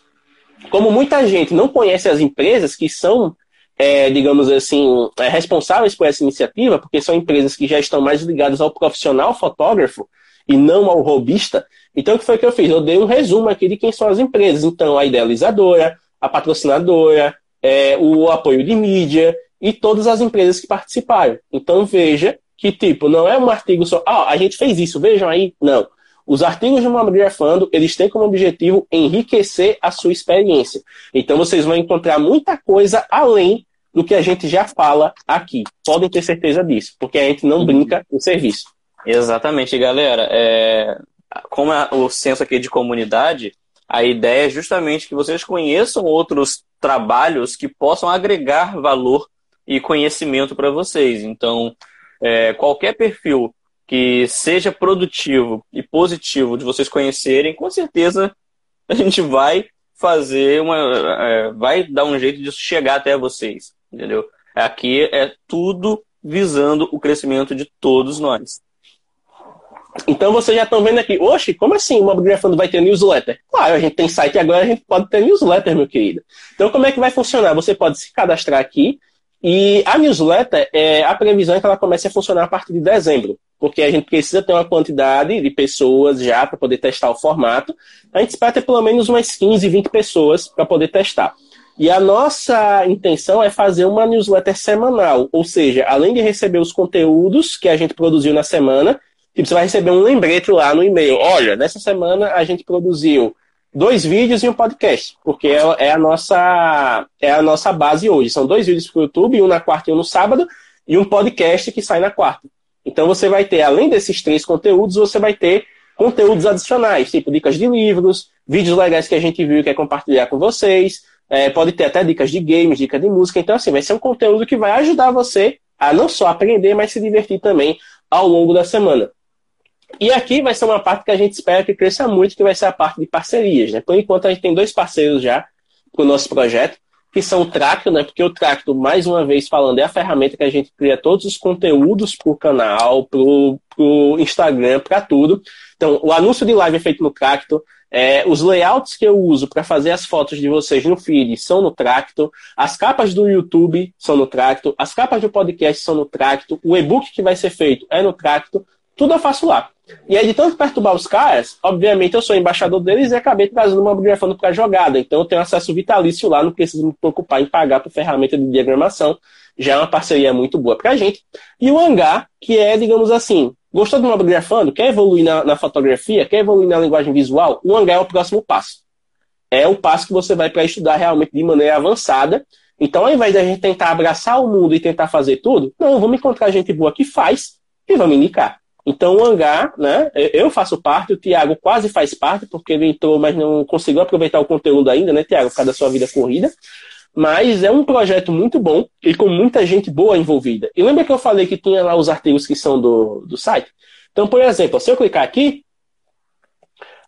Como muita gente não conhece as empresas que são é, digamos assim, é, responsáveis por essa iniciativa, porque são empresas que já estão mais ligadas ao profissional fotógrafo e não ao robista. Então, o que foi que eu fiz? Eu dei um resumo aqui de quem são as empresas. Então, a idealizadora, a patrocinadora, é, o apoio de mídia e todas as empresas que participaram. Então, veja que, tipo, não é um artigo só, ah, a gente fez isso, vejam aí. Não. Os artigos de Mamografando, eles têm como objetivo enriquecer a sua experiência. Então, vocês vão encontrar muita coisa além do que a gente já fala aqui. Podem ter certeza disso, porque a gente não brinca em serviço. Exatamente, galera. É... Como é o senso aqui de comunidade, a ideia é justamente que vocês conheçam outros trabalhos que possam agregar valor e conhecimento para vocês. Então, é, qualquer perfil que seja produtivo e positivo de vocês conhecerem, com certeza a gente vai fazer uma. É, vai dar um jeito de chegar até vocês entendeu? Aqui é tudo visando o crescimento de todos nós. Então vocês já estão vendo aqui, oxe, como assim o Mobigrafando vai ter newsletter? Claro, a gente tem site agora, a gente pode ter newsletter, meu querido. Então como é que vai funcionar? Você pode se cadastrar aqui e a newsletter, é, a previsão é que ela comece a funcionar a partir de dezembro, porque a gente precisa ter uma quantidade de pessoas já para poder testar o formato. A gente espera ter pelo menos umas 15, 20 pessoas para poder testar. E a nossa intenção é fazer uma newsletter semanal, ou seja, além de receber os conteúdos que a gente produziu na semana, Tipo, você vai receber um lembrete lá no e-mail. Olha, nessa semana a gente produziu dois vídeos e um podcast, porque é, é a nossa é a nossa base hoje. São dois vídeos para o YouTube, um na quarta e um no sábado, e um podcast que sai na quarta. Então você vai ter, além desses três conteúdos, você vai ter conteúdos adicionais, tipo dicas de livros, vídeos legais que a gente viu e quer compartilhar com vocês. É, pode ter até dicas de games, dicas de música. Então, assim, vai ser um conteúdo que vai ajudar você a não só aprender, mas se divertir também ao longo da semana. E aqui vai ser uma parte que a gente espera que cresça muito, que vai ser a parte de parcerias. Né? Por enquanto, a gente tem dois parceiros já para o nosso projeto, que são o Tracto, né? porque o Tracto, mais uma vez falando, é a ferramenta que a gente cria todos os conteúdos para o canal, para o Instagram, para tudo. Então, o anúncio de live é feito no Tracto, é, os layouts que eu uso para fazer as fotos de vocês no feed são no Tracto, as capas do YouTube são no Tracto, as capas do podcast são no Tracto, o e-book que vai ser feito é no Tracto, tudo eu faço lá. E aí, de tanto perturbar os caras, obviamente eu sou embaixador deles e acabei trazendo uma bibliografando para jogada. Então eu tenho acesso vitalício lá, não preciso me preocupar em pagar por ferramenta de diagramação. Já é uma parceria muito boa para a gente. E o Hangar, que é, digamos assim, gostou de uma bibliografando, quer evoluir na, na, fotografia, quer evoluir na linguagem visual, o Hangar é o próximo passo. É o passo que você vai para estudar realmente de maneira avançada. Então, ao invés de a gente tentar abraçar o mundo e tentar fazer tudo, não, vamos encontrar gente boa que faz e vamos indicar. Então, o hangar, né? Eu faço parte, o Tiago quase faz parte, porque ele entrou, mas não conseguiu aproveitar o conteúdo ainda, né, Tiago, por causa da sua vida corrida. Mas é um projeto muito bom e com muita gente boa envolvida. E lembra que eu falei que tinha lá os artigos que são do, do site? Então, por exemplo, se eu clicar aqui,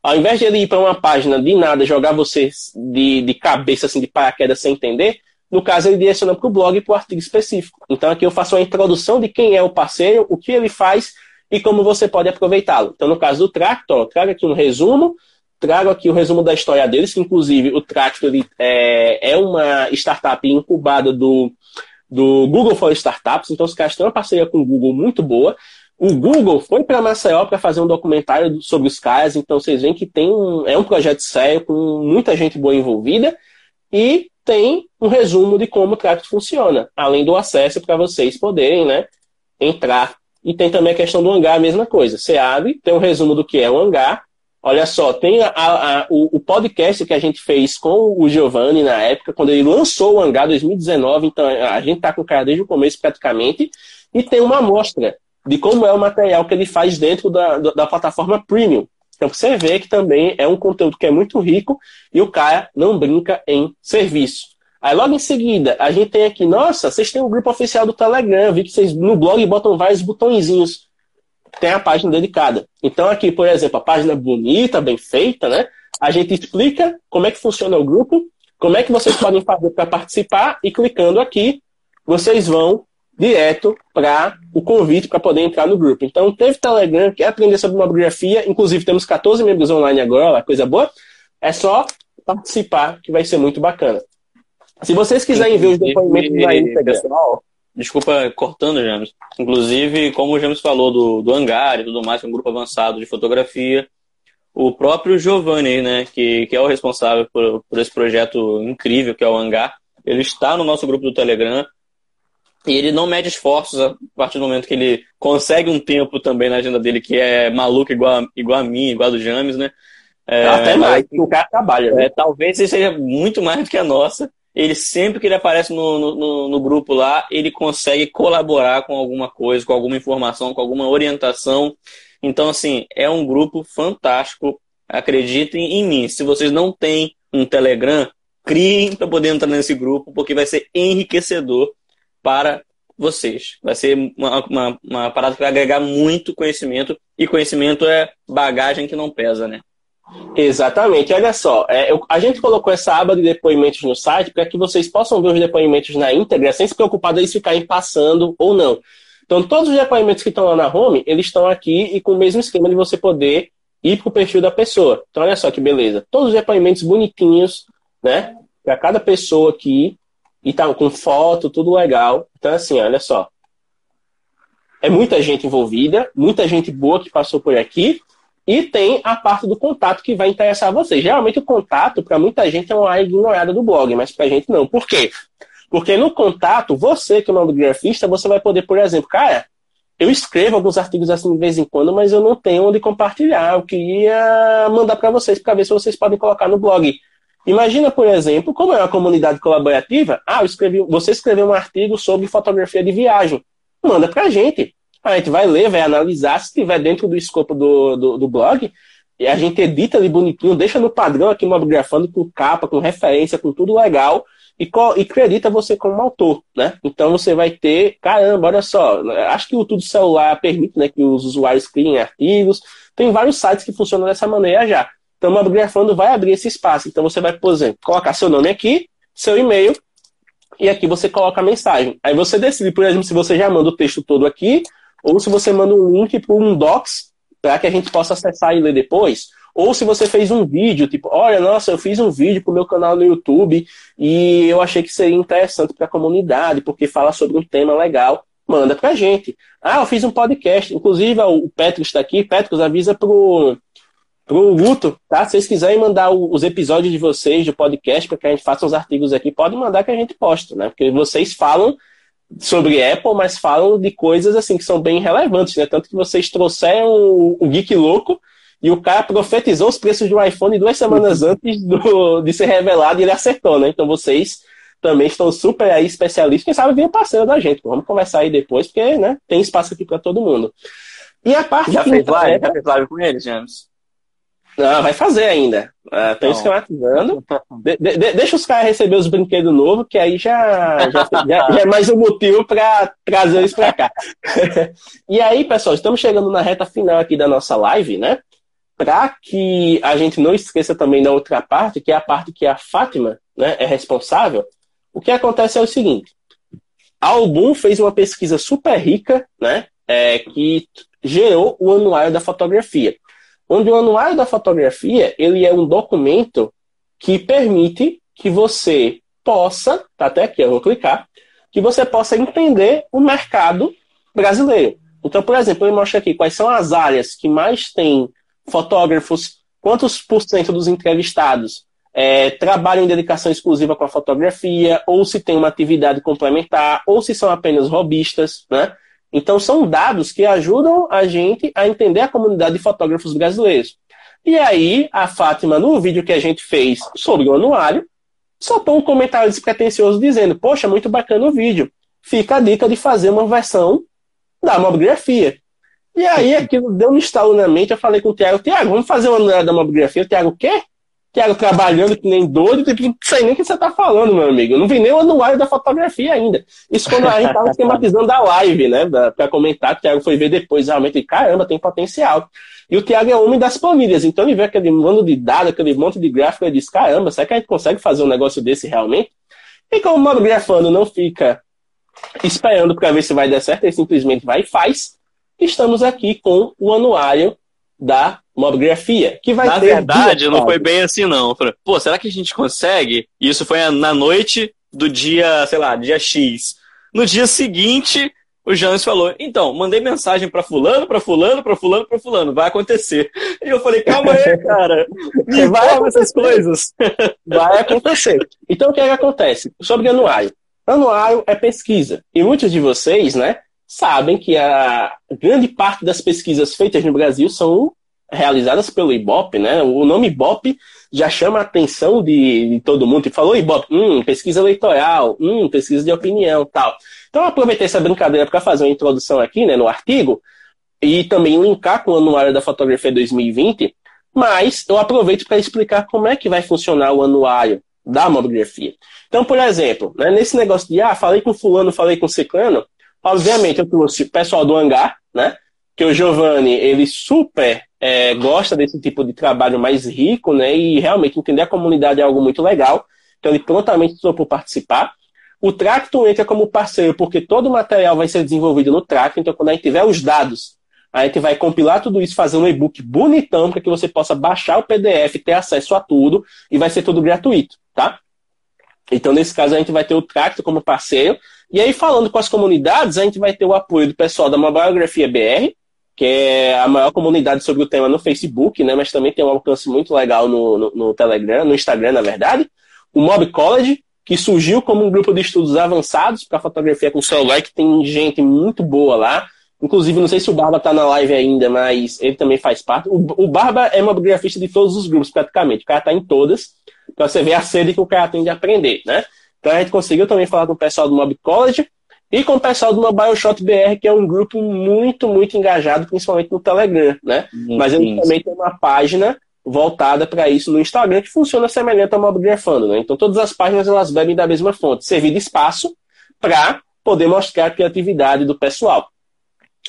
ao invés de ele ir para uma página de nada, jogar você de, de cabeça, assim, de paraquedas sem entender, no caso, ele direciona para o blog e para o artigo específico. Então, aqui eu faço uma introdução de quem é o parceiro, o que ele faz e como você pode aproveitá-lo. Então, no caso do Tractor, trago aqui um resumo, trago aqui o resumo da história deles, que inclusive o Tractor ele, é, é uma startup incubada do, do Google for Startups, então os caras têm uma parceria com o Google muito boa. O Google foi para Maceió para fazer um documentário sobre os caras, então vocês veem que tem um, é um projeto sério, com muita gente boa envolvida, e tem um resumo de como o Tractor funciona, além do acesso para vocês poderem né, entrar e tem também a questão do hangar, a mesma coisa. Você abre, tem um resumo do que é o hangar. Olha só, tem a, a, o, o, podcast que a gente fez com o Giovanni na época, quando ele lançou o hangar 2019. Então a gente está com o cara desde o começo praticamente. E tem uma amostra de como é o material que ele faz dentro da, da plataforma Premium. Então você vê que também é um conteúdo que é muito rico e o cara não brinca em serviço. Aí logo em seguida, a gente tem aqui, nossa, vocês têm um grupo oficial do Telegram, vi que vocês no blog botam vários botõezinhos. Tem a página dedicada. Então aqui, por exemplo, a página bonita, bem feita, né? A gente explica como é que funciona o grupo, como é que vocês podem fazer para participar e clicando aqui, vocês vão direto para o convite para poder entrar no grupo. Então, teve Telegram, quer aprender sobre mobigrafia, inclusive temos 14 membros online agora, coisa boa. É só participar, que vai ser muito bacana. Se vocês quiserem ver os depoimentos íntegra. Pessoal, desculpa cortando, James. Inclusive, como o James falou do, do Hangar e tudo mais, que é um grupo avançado de fotografia, o próprio Giovanni, né, que, que é o responsável por, por esse projeto incrível que é o Hangar, ele está no nosso grupo do Telegram e ele não mede esforços a partir do momento que ele consegue um tempo também na agenda dele que é maluco igual a, igual a mim, igual a do James, né? É, Até mais, o cara trabalha. Né? É, talvez seja muito mais do que a nossa ele sempre que ele aparece no, no, no, grupo lá, ele consegue colaborar com alguma coisa, com alguma informação, com alguma orientação. Então, assim, é um grupo fantástico. Acreditem em mim. Se vocês não têm um Telegram, criem para poder entrar nesse grupo, porque vai ser enriquecedor para vocês. Vai ser uma, uma, uma parada que vai agregar muito conhecimento, e conhecimento é bagagem que não pesa, né? Exatamente, olha só, é, eu, a gente colocou essa aba de depoimentos no site para que vocês possam ver os depoimentos na íntegra sem se preocupar deles ficarem passando ou não. Então, todos os depoimentos que estão lá na home, eles estão aqui e com o mesmo esquema de você poder ir para o perfil da pessoa. Então, olha só que beleza. Todos os depoimentos bonitinhos, né? Para cada pessoa aqui, e tá com foto, tudo legal. Então, assim, olha só. É muita gente envolvida, muita gente boa que passou por aqui, e tem a parte do contato que vai interessar você. Geralmente o contato, para muita gente, é uma área ignorada do blog, mas para a gente não. Por quê? Porque no contato, você que é um grafista, você vai poder, por exemplo, cara, eu escrevo alguns artigos assim de vez em quando, mas eu não tenho onde compartilhar. Eu queria mandar para vocês para ver se vocês podem colocar no blog. Imagina, por exemplo, como é uma comunidade colaborativa, ah, eu escrevi, você escreveu um artigo sobre fotografia de viagem. Manda para a gente. A gente vai ler, vai analisar, se estiver dentro do escopo do, do, do blog, e a gente edita ali bonitinho, deixa no padrão aqui mobigrafando com capa, com referência, com tudo legal e, e acredita você como autor, né? Então você vai ter, caramba, olha só, acho que o Tudo Celular permite né, que os usuários criem artigos, tem vários sites que funcionam dessa maneira já. Então o Mobigrafando vai abrir esse espaço. Então você vai, por exemplo, colocar seu nome aqui, seu e-mail, e aqui você coloca a mensagem. Aí você decide, por exemplo, se você já manda o texto todo aqui, ou se você manda um link para um docs para que a gente possa acessar e ler depois. Ou se você fez um vídeo, tipo, olha, nossa, eu fiz um vídeo para o meu canal no YouTube e eu achei que seria interessante para a comunidade, porque fala sobre um tema legal, manda para a gente. Ah, eu fiz um podcast, inclusive o Petros está aqui, Petros avisa pro pro Guto, tá? Se vocês quiserem mandar os episódios de vocês do podcast para que a gente faça uns artigos aqui, pode mandar que a gente posta, né? Porque vocês falam sobre Apple, mas falam de coisas assim que são bem relevantes, né? Tanto que vocês trouxeram o, Geek Louco e o cara profetizou os preços do iPhone duas semanas antes do, de ser revelado e ele acertou, né? Então vocês também estão super aí especialistas. Quem sabe vem parceiro da gente. Vamos conversar aí depois, porque né, tem espaço aqui para todo mundo. E a parte Já fez live? Já fez live com eles, James? Não, vai fazer ainda. Estão uh, esquematizando. De, de, deixa os caras receber os brinquedos novos, que aí já, já, já, já é mais um motivo para trazer eles para cá. e aí, pessoal, estamos chegando na reta final aqui da nossa live, né? Para que a gente não esqueça também da outra parte, que é a parte que a Fátima né, é responsável, o que acontece é o seguinte: a Album fez uma pesquisa super rica, né? É, que gerou o anuário da fotografia onde o anuário da fotografia ele é um documento que permite que você possa, tá até aqui, eu vou clicar, que você possa entender o mercado brasileiro. Então, por exemplo, ele mostra aqui quais são as áreas que mais têm fotógrafos, quantos por cento dos entrevistados é, trabalham em dedicação exclusiva com a fotografia, ou se tem uma atividade complementar, ou se são apenas robistas, né? Então, são dados que ajudam a gente a entender a comunidade de fotógrafos brasileiros. E aí, a Fátima, no vídeo que a gente fez sobre o anuário, soltou um comentário despretensioso dizendo: Poxa, muito bacana o vídeo. Fica a dica de fazer uma versão da mobigrafia. E aí, aquilo deu um estalo na mente. Eu falei com o Tiago: Tiago, vamos fazer uma anuário da mobigrafia? O Tiago, o quê? Tiago trabalhando que nem doido, tipo, não sei nem o que você tá falando, meu amigo. Eu não vi nem o anuário da fotografia ainda. Isso quando a gente tava esquematizando a live, né? Pra comentar, o Tiago foi ver depois, realmente, caramba, tem potencial. E o Tiago é homem das planilhas, então ele vê aquele monte de dados, aquele monte de gráfico, ele diz, caramba, será que a gente consegue fazer um negócio desse realmente? E como o mobigrafando não fica esperando para ver se vai dar certo, ele simplesmente vai e faz. Estamos aqui com o anuário da mobigrafia, que vai na ter. Na verdade, não foi bem assim, não. Pô, será que a gente consegue? Isso foi na noite do dia, sei lá, dia X. No dia seguinte, o James falou: então, mandei mensagem para fulano, para fulano, para fulano, para fulano, vai acontecer. E eu falei: calma aí, cara, me vai essas coisas. Vai acontecer. Então, o que, é que acontece? Sobre anuário. Anuário é pesquisa. E muitos de vocês, né, sabem que a grande parte das pesquisas feitas no Brasil são realizadas pelo Ibope, né? O nome Ibope já chama a atenção de, de todo mundo. E falou Ibope, hum, pesquisa eleitoral, hum, pesquisa de opinião, tal. Então eu aproveitei essa brincadeira para fazer uma introdução aqui, né, no artigo e também linkar com o anuário da fotografia 2020, mas eu aproveito para explicar como é que vai funcionar o anuário da mobigrafia. Então, por exemplo, né, nesse negócio de ah, falei com fulano, falei com ciclano, Obviamente, eu trouxe o pessoal do hangar, né? Que o Giovanni, ele super é, gosta desse tipo de trabalho mais rico, né? E realmente entender a comunidade é algo muito legal. Então, ele prontamente por participar. O Tracto entra como parceiro, porque todo o material vai ser desenvolvido no Tracto. Então, quando a gente tiver os dados, a gente vai compilar tudo isso, fazer um e-book bonitão para que você possa baixar o PDF, ter acesso a tudo e vai ser tudo gratuito, tá? Então, nesse caso, a gente vai ter o Tracto como parceiro e aí, falando com as comunidades, a gente vai ter o apoio do pessoal da Mobiografia BR, que é a maior comunidade sobre o tema no Facebook, né? Mas também tem um alcance muito legal no, no, no Telegram, no Instagram, na verdade. O Mob College, que surgiu como um grupo de estudos avançados para fotografia com celular, que tem gente muito boa lá. Inclusive, não sei se o Barba tá na live ainda, mas ele também faz parte. O, o Barba é mobigrafista de todos os grupos, praticamente. O cara tá em todas, pra você ver a sede que o cara tem de aprender, né? Então a gente conseguiu também falar com o pessoal do Mob College e com o pessoal do Mobile Shot BR, que é um grupo muito, muito engajado, principalmente no Telegram, né? Sim, mas ele sim. também tem uma página voltada para isso no Instagram, que funciona semelhante ao Mobigrafando, né? Então todas as páginas elas bebem da mesma fonte, servir de espaço para poder mostrar a criatividade do pessoal.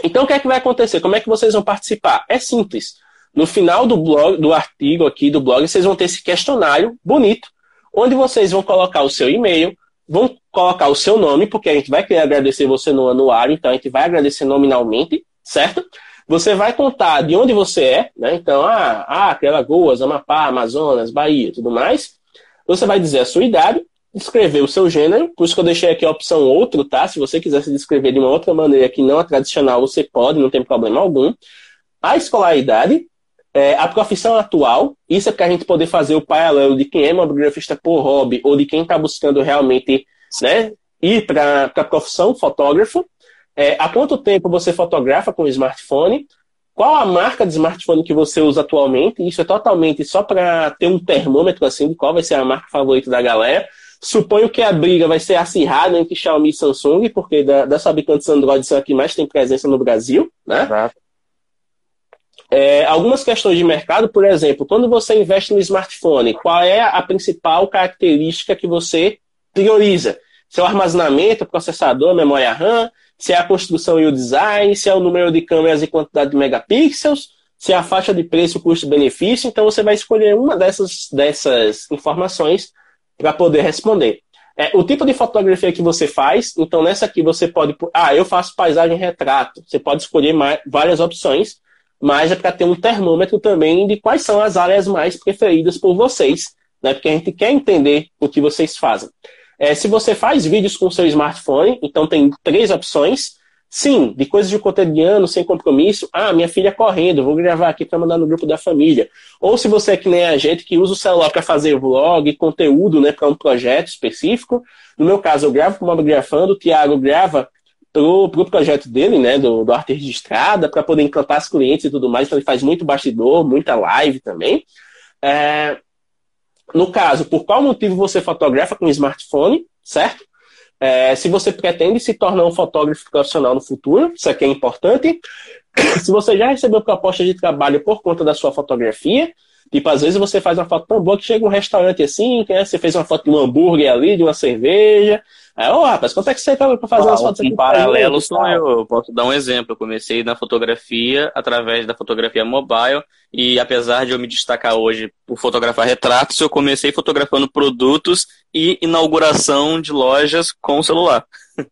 Então, o que é que vai acontecer? Como é que vocês vão participar? É simples. No final do blog, do artigo aqui do blog, vocês vão ter esse questionário bonito, onde vocês vão colocar o seu e-mail, vão colocar o seu nome, porque a gente vai querer agradecer você no anuário, então a gente vai agradecer nominalmente, certo? Você vai contar de onde você é, né? Então, ah, ah aquela Goas, Amapá, Amazonas, Bahia, tudo mais. Você vai dizer a sua idade, descrever o seu gênero, por isso que eu deixei aqui a opção outro, tá? Se você quiser se descrever de uma outra maneira que não a tradicional, você pode, não tem problema algum. A escolaridade, é, a profissão atual, isso é para a gente poder fazer o paralelo de quem é mobigrafista por hobby ou de quem está buscando realmente né, ir para a profissão fotógrafo. É, há quanto tempo você fotografa com smartphone? Qual a marca de smartphone que você usa atualmente? Isso é totalmente só para ter um termômetro assim de qual vai ser a marca favorita da galera. Suponho que a briga vai ser acirrada entre Xiaomi e Samsung, porque da, das fabricantes Android são a que mais tem presença no Brasil, né? Exato. É, algumas questões de mercado, por exemplo, quando você investe no smartphone, qual é a principal característica que você prioriza? Se é o armazenamento, processador, memória RAM, se é a construção e o design, se é o número de câmeras e quantidade de megapixels, se é a faixa de preço, custo-benefício, então você vai escolher uma dessas, dessas informações para poder responder. É, o tipo de fotografia que você faz, então nessa aqui você pode. Ah, eu faço paisagem retrato. Você pode escolher mais, várias opções, mas é para ter um termômetro também de quais são as áreas mais preferidas por vocês, né? Porque a gente quer entender o que vocês fazem. É, se você faz vídeos com seu smartphone, então tem três opções. Sim, de coisas de cotidiano, sem compromisso. Ah, minha filha correndo, vou gravar aqui para mandar no grupo da família. Ou se você é que nem a gente, que usa o celular para fazer vlog, conteúdo, né, para um projeto específico. No meu caso, eu gravo com o Grafando, o Thiago grava pro, pro projeto dele, né, do, do arte registrada, para poder encantar os clientes e tudo mais. Então ele faz muito bastidor, muita live também. É, no caso, por qual motivo você fotografa com smartphone, certo? É, se você pretende se tornar um fotógrafo profissional no futuro, isso aqui é importante. Se você já recebeu proposta de trabalho por conta da sua fotografia, tipo, às vezes você faz uma foto tão boa que chega um restaurante assim, né, você fez uma foto de um hambúrguer ali, de uma cerveja, Aí, ô, rapaz, quanto é que você tá pra fazer ah, umas fotos aqui? Paralelo sou eu. Eu posso dar um exemplo. Eu comecei na fotografia através da fotografia mobile e apesar de eu me destacar hoje por fotografar retratos, eu comecei fotografando produtos e inauguração de lojas com celular.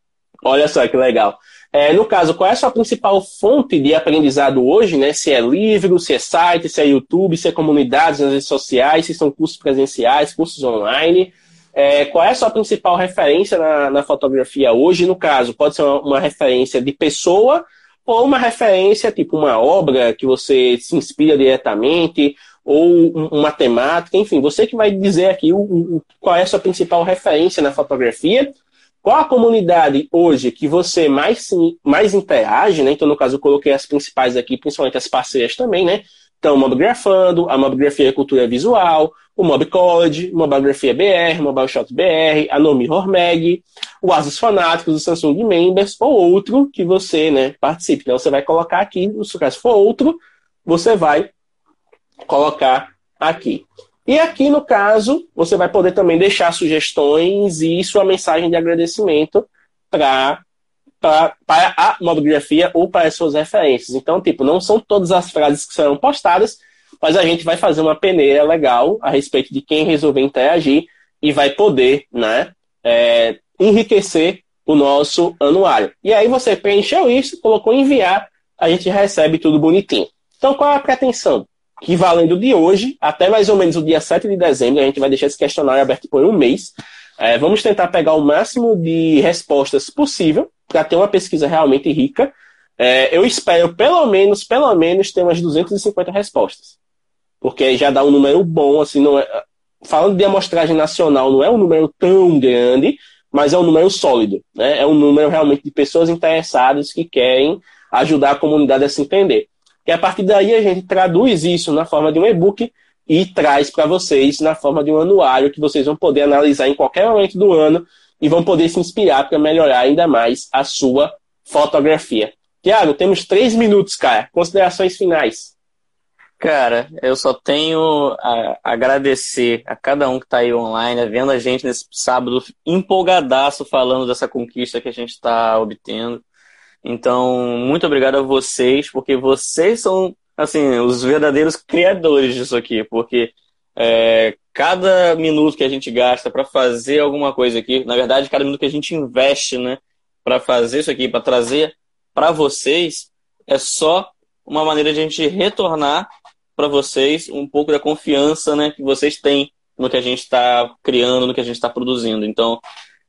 Olha só que legal. É, no caso, qual é a sua principal fonte de aprendizado hoje, né? Se é livro, se é site, se é YouTube, se é comunidades nas redes sociais, se são cursos presenciais, cursos online. É, qual é a sua principal referência na, na, fotografia hoje? No caso, pode ser uma, uma, referência de pessoa ou uma referência, tipo uma obra que você se inspira diretamente, ou uma temática, enfim, você que vai dizer aqui o, o, qual é a sua principal referência na fotografia, qual a comunidade hoje que você mais, mais interage, né? Então, no caso, eu coloquei as principais aqui, principalmente as parceiras também, né? Então, Mobgrafando, a Mobgrafia Cultura Visual, o Mob College, Mobigrafia BR, Mobile Shot BR, a Nomi Hormeg, o Asus Fanáticos, o Samsung Members, ou outro que você né, participe. Então, você vai colocar aqui, se for outro, você vai colocar aqui. E aqui, no caso, você vai poder também deixar sugestões e sua mensagem de agradecimento para a mobigrafia ou para as suas referências. Então, tipo, não são todas as frases que serão postadas, mas a gente vai fazer uma peneira legal a respeito de quem resolver interagir e vai poder, né, é, enriquecer o nosso anuário. E aí você preencheu isso, colocou enviar, a gente recebe tudo bonitinho. Então, qual é a pretensão? Que valendo de hoje até mais ou menos o dia 7 de dezembro, a gente vai deixar esse questionário aberto por um mês. É, vamos tentar pegar o máximo de respostas possível para ter uma pesquisa realmente rica. É, eu espero, pelo menos, pelo menos, ter umas 250 respostas. Porque já dá um número bom, assim, não é, falando de amostragem nacional, não é um número tão grande, mas é um número sólido. Né? É um número realmente de pessoas interessadas que querem ajudar a comunidade a se entender. E a partir daí a gente traduz isso na forma de um e-book e traz para vocês na forma de um anuário que vocês vão poder analisar em qualquer momento do ano e vão poder se inspirar para melhorar ainda mais a sua fotografia. Tiago, temos três minutos, cara. Considerações finais. Cara, eu só tenho a agradecer a cada um que está aí online, vendo a gente nesse sábado empolgadaço falando dessa conquista que a gente está obtendo. Então, muito obrigado a vocês, porque vocês são, assim, os verdadeiros criadores disso aqui, porque é, cada minuto que a gente gasta para fazer alguma coisa aqui, na verdade, cada minuto que a gente investe, né, para fazer isso aqui, para trazer para vocês, é só uma maneira de a gente retornar para vocês um pouco da confiança né, que vocês têm no que a gente está criando, no que a gente está produzindo. Então,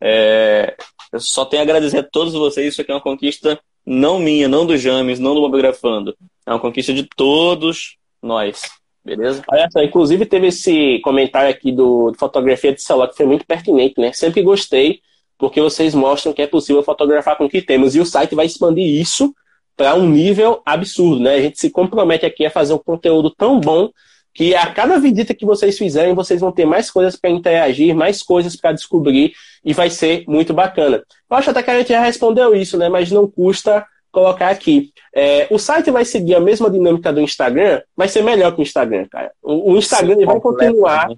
é, eu só tenho a agradecer a todos vocês. Isso aqui é uma conquista não minha, não do James, não do Mobigrafando. É uma conquista de todos nós. Beleza? Olha só, inclusive teve esse comentário aqui do, do fotografia de celular que foi muito pertinente, né? Sempre gostei, porque vocês mostram que é possível fotografar com o que temos. E o site vai expandir isso para um nível absurdo, né? A gente se compromete aqui a fazer um conteúdo tão bom que a cada visita que vocês fizerem, vocês vão ter mais coisas para interagir, mais coisas para descobrir e vai ser muito bacana. Eu acho até que a gente já respondeu isso, né? Mas não custa colocar aqui. É, o site vai seguir a mesma dinâmica do Instagram, vai ser melhor que o Instagram, cara. O, o Instagram ele vai continuar,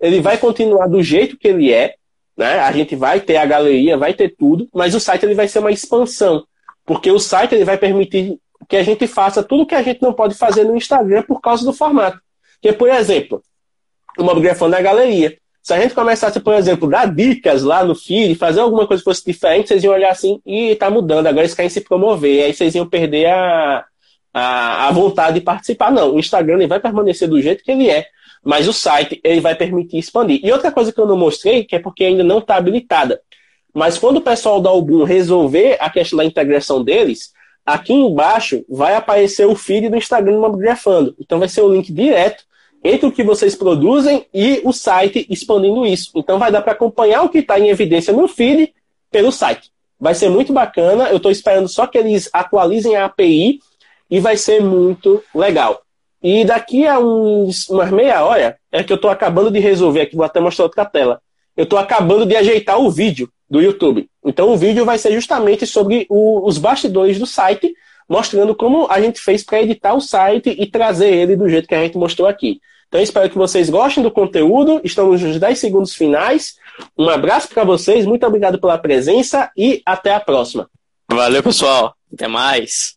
ele vai continuar do jeito que ele é, né? A gente vai ter a galeria, vai ter tudo, mas o site ele vai ser uma expansão. Porque o site ele vai permitir que a gente faça tudo que a gente não pode fazer no Instagram por causa do formato. Que, por exemplo, o Mobgrafando é a galeria. Se a gente começasse, por exemplo, dar dicas lá no feed, fazer alguma coisa que fosse diferente, vocês iam olhar assim, e tá mudando, agora eles querem se promover. Aí vocês iam perder a, a, a vontade de participar. Não, o Instagram ele vai permanecer do jeito que ele é, mas o site ele vai permitir expandir. E outra coisa que eu não mostrei, que é porque ainda não está habilitada. Mas quando o pessoal da Album resolver a questão da integração deles, aqui embaixo vai aparecer o feed do Instagram do Mobgrafando. Então vai ser o link direto entre o que vocês produzem e o site expandindo isso. Então vai dar para acompanhar o que está em evidência no feed pelo site. Vai ser muito bacana. Eu estou esperando só que eles atualizem a API e vai ser muito legal. E daqui a uns, umas meia hora é que eu estou acabando de resolver aqui, vou até mostrar outra tela. Eu estou acabando de ajeitar o vídeo do YouTube. Então o vídeo vai ser justamente sobre o, os bastidores do site, mostrando como a gente fez para editar o site e trazer ele do jeito que a gente mostrou aqui. Então espero que vocês gostem do conteúdo. Estamos nos 10 segundos finais. Um abraço para vocês, muito obrigado pela presença e até a próxima. Valeu, pessoal. Até mais.